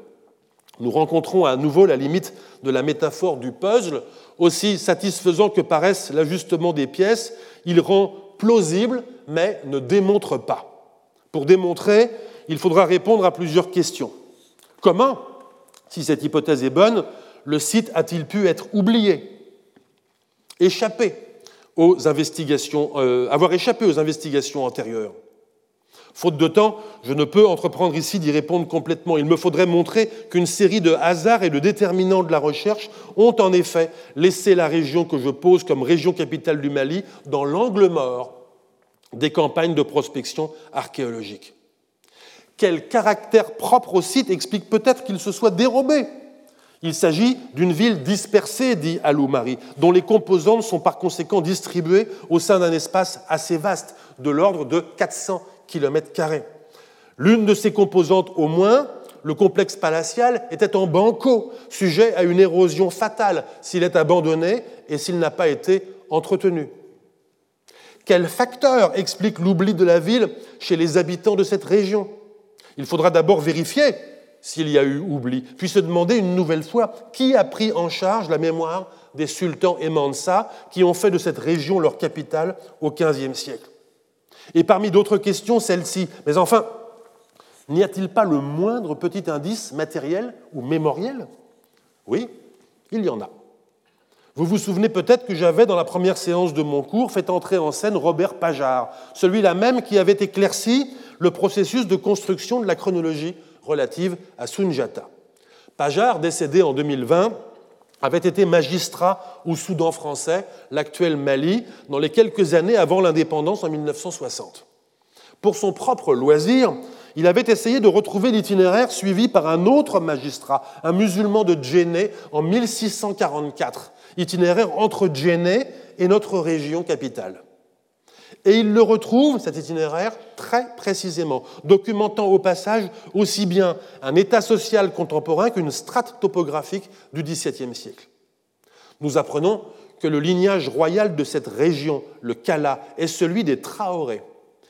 S2: Nous rencontrons à nouveau la limite de la métaphore du puzzle. Aussi satisfaisant que paraisse l'ajustement des pièces, il rend plausible mais ne démontre pas. Pour démontrer, il faudra répondre à plusieurs questions. Comment Si cette hypothèse est bonne, le site a-t-il pu être oublié, échappé aux investigations, euh, avoir échappé aux investigations antérieures Faute de temps, je ne peux entreprendre ici d'y répondre complètement. Il me faudrait montrer qu'une série de hasards et de déterminants de la recherche ont en effet laissé la région que je pose comme région capitale du Mali dans l'angle mort des campagnes de prospection archéologique. Quel caractère propre au site explique peut-être qu'il se soit dérobé il s'agit d'une ville dispersée, dit Aloumari, dont les composantes sont par conséquent distribuées au sein d'un espace assez vaste, de l'ordre de 400 km. L'une de ces composantes, au moins, le complexe palatial, était en banco, sujet à une érosion fatale s'il est abandonné et s'il n'a pas été entretenu. Quel facteur explique l'oubli de la ville chez les habitants de cette région? Il faudra d'abord vérifier s'il y a eu oubli, puis se demander une nouvelle fois qui a pris en charge la mémoire des sultans et qui ont fait de cette région leur capitale au XVe siècle? Et parmi d'autres questions, celle-ci. Mais enfin, n'y a-t-il pas le moindre petit indice matériel ou mémoriel? Oui, il y en a. Vous vous souvenez peut-être que j'avais, dans la première séance de mon cours, fait entrer en scène Robert Pajard, celui-là même qui avait éclairci le processus de construction de la chronologie relative à Sunjata. Pajard, décédé en 2020, avait été magistrat au Soudan français, l'actuel Mali, dans les quelques années avant l'indépendance en 1960. Pour son propre loisir, il avait essayé de retrouver l'itinéraire suivi par un autre magistrat, un musulman de Djenné, en 1644, itinéraire entre Djenné et notre région capitale. Et il le retrouve, cet itinéraire, très précisément, documentant au passage aussi bien un état social contemporain qu'une strate topographique du XVIIe siècle. Nous apprenons que le lignage royal de cette région, le Kala, est celui des Traoré.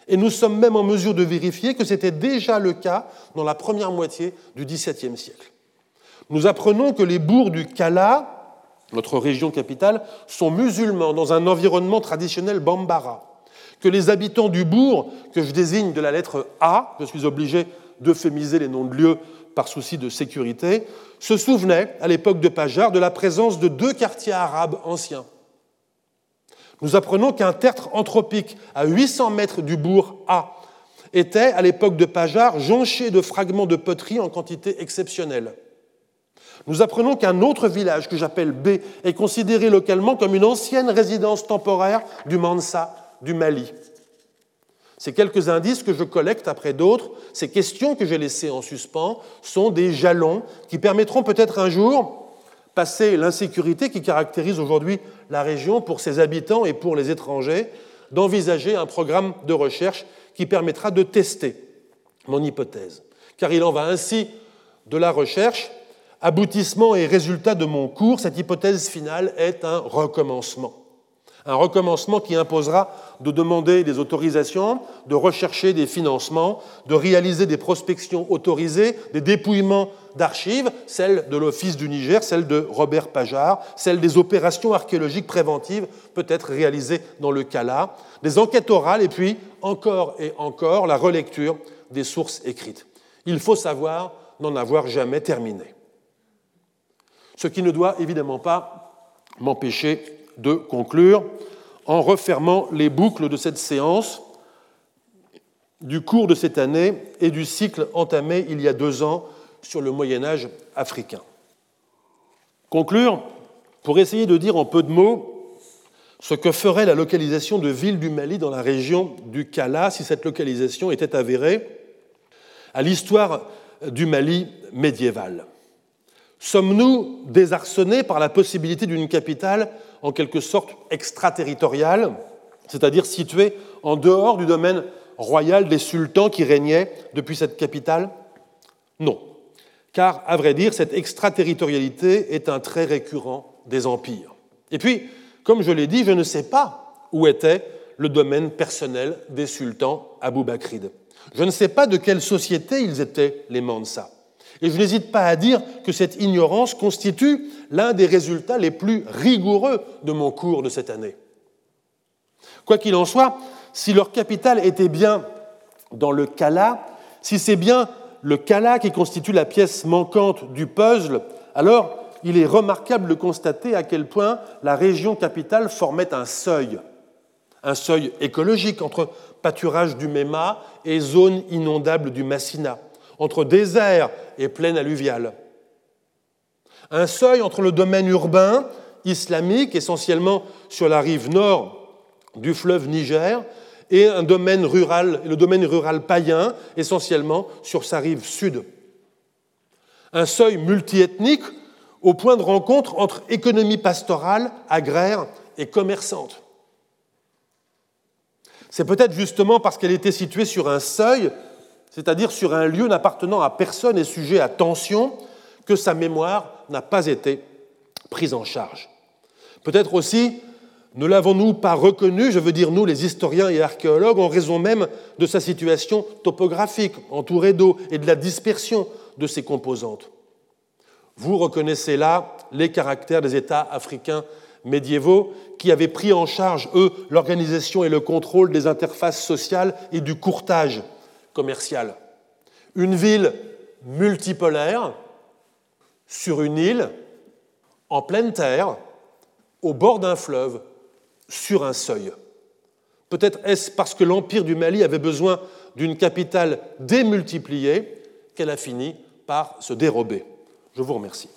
S2: Et nous sommes même en mesure de vérifier que c'était déjà le cas dans la première moitié du XVIIe siècle. Nous apprenons que les bourgs du Kala, notre région capitale, sont musulmans dans un environnement traditionnel bambara que les habitants du bourg, que je désigne de la lettre A, je suis obligé d'euphémiser les noms de lieux par souci de sécurité, se souvenaient, à l'époque de Pajar, de la présence de deux quartiers arabes anciens. Nous apprenons qu'un tertre anthropique à 800 mètres du bourg A était, à l'époque de Pajar, jonché de fragments de poterie en quantité exceptionnelle. Nous apprenons qu'un autre village, que j'appelle B, est considéré localement comme une ancienne résidence temporaire du Mansa, du Mali. Ces quelques indices que je collecte après d'autres, ces questions que j'ai laissées en suspens, sont des jalons qui permettront peut-être un jour, passer l'insécurité qui caractérise aujourd'hui la région pour ses habitants et pour les étrangers, d'envisager un programme de recherche qui permettra de tester mon hypothèse. Car il en va ainsi de la recherche. Aboutissement et résultat de mon cours, cette hypothèse finale est un recommencement. Un recommencement qui imposera de demander des autorisations, de rechercher des financements, de réaliser des prospections autorisées, des dépouillements d'archives, celles de l'Office du Niger, celles de Robert Pajard, celles des opérations archéologiques préventives, peut-être réalisées dans le Kala, des enquêtes orales et puis, encore et encore, la relecture des sources écrites. Il faut savoir n'en avoir jamais terminé. Ce qui ne doit évidemment pas m'empêcher de conclure en refermant les boucles de cette séance du cours de cette année et du cycle entamé il y a deux ans sur le Moyen Âge africain. Conclure pour essayer de dire en peu de mots ce que ferait la localisation de villes du Mali dans la région du Kala si cette localisation était avérée à l'histoire du Mali médiéval. Sommes-nous désarçonnés par la possibilité d'une capitale en quelque sorte extraterritoriale, c'est-à-dire située en dehors du domaine royal des sultans qui régnaient depuis cette capitale? Non, car à vrai dire, cette extraterritorialité est un trait récurrent des empires. Et puis, comme je l'ai dit, je ne sais pas où était le domaine personnel des sultans Abou Bakrid. Je ne sais pas de quelle société ils étaient, les Mansa. Et je n'hésite pas à dire que cette ignorance constitue l'un des résultats les plus rigoureux de mon cours de cette année. Quoi qu'il en soit, si leur capitale était bien dans le Kala, si c'est bien le Kala qui constitue la pièce manquante du puzzle, alors il est remarquable de constater à quel point la région capitale formait un seuil, un seuil écologique entre pâturage du Méma et zone inondable du Massina, entre désert et plaine alluviale. Un seuil entre le domaine urbain islamique, essentiellement sur la rive nord du fleuve Niger, et un domaine rural, le domaine rural païen, essentiellement sur sa rive sud. Un seuil multiethnique au point de rencontre entre économie pastorale, agraire et commerçante. C'est peut-être justement parce qu'elle était située sur un seuil, c'est-à-dire sur un lieu n'appartenant à personne et sujet à tension, que sa mémoire n'a pas été prise en charge. Peut-être aussi ne l'avons-nous pas reconnu, je veux dire nous les historiens et archéologues, en raison même de sa situation topographique, entourée d'eau, et de la dispersion de ses composantes. Vous reconnaissez là les caractères des États africains médiévaux qui avaient pris en charge, eux, l'organisation et le contrôle des interfaces sociales et du courtage commercial. Une ville multipolaire sur une île, en pleine terre, au bord d'un fleuve, sur un seuil. Peut-être est-ce parce que l'Empire du Mali avait besoin d'une capitale démultipliée qu'elle a fini par se dérober. Je vous remercie.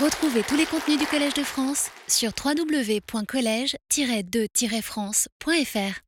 S1: Retrouvez tous les contenus du Collège de France sur www.colège-2-france.fr.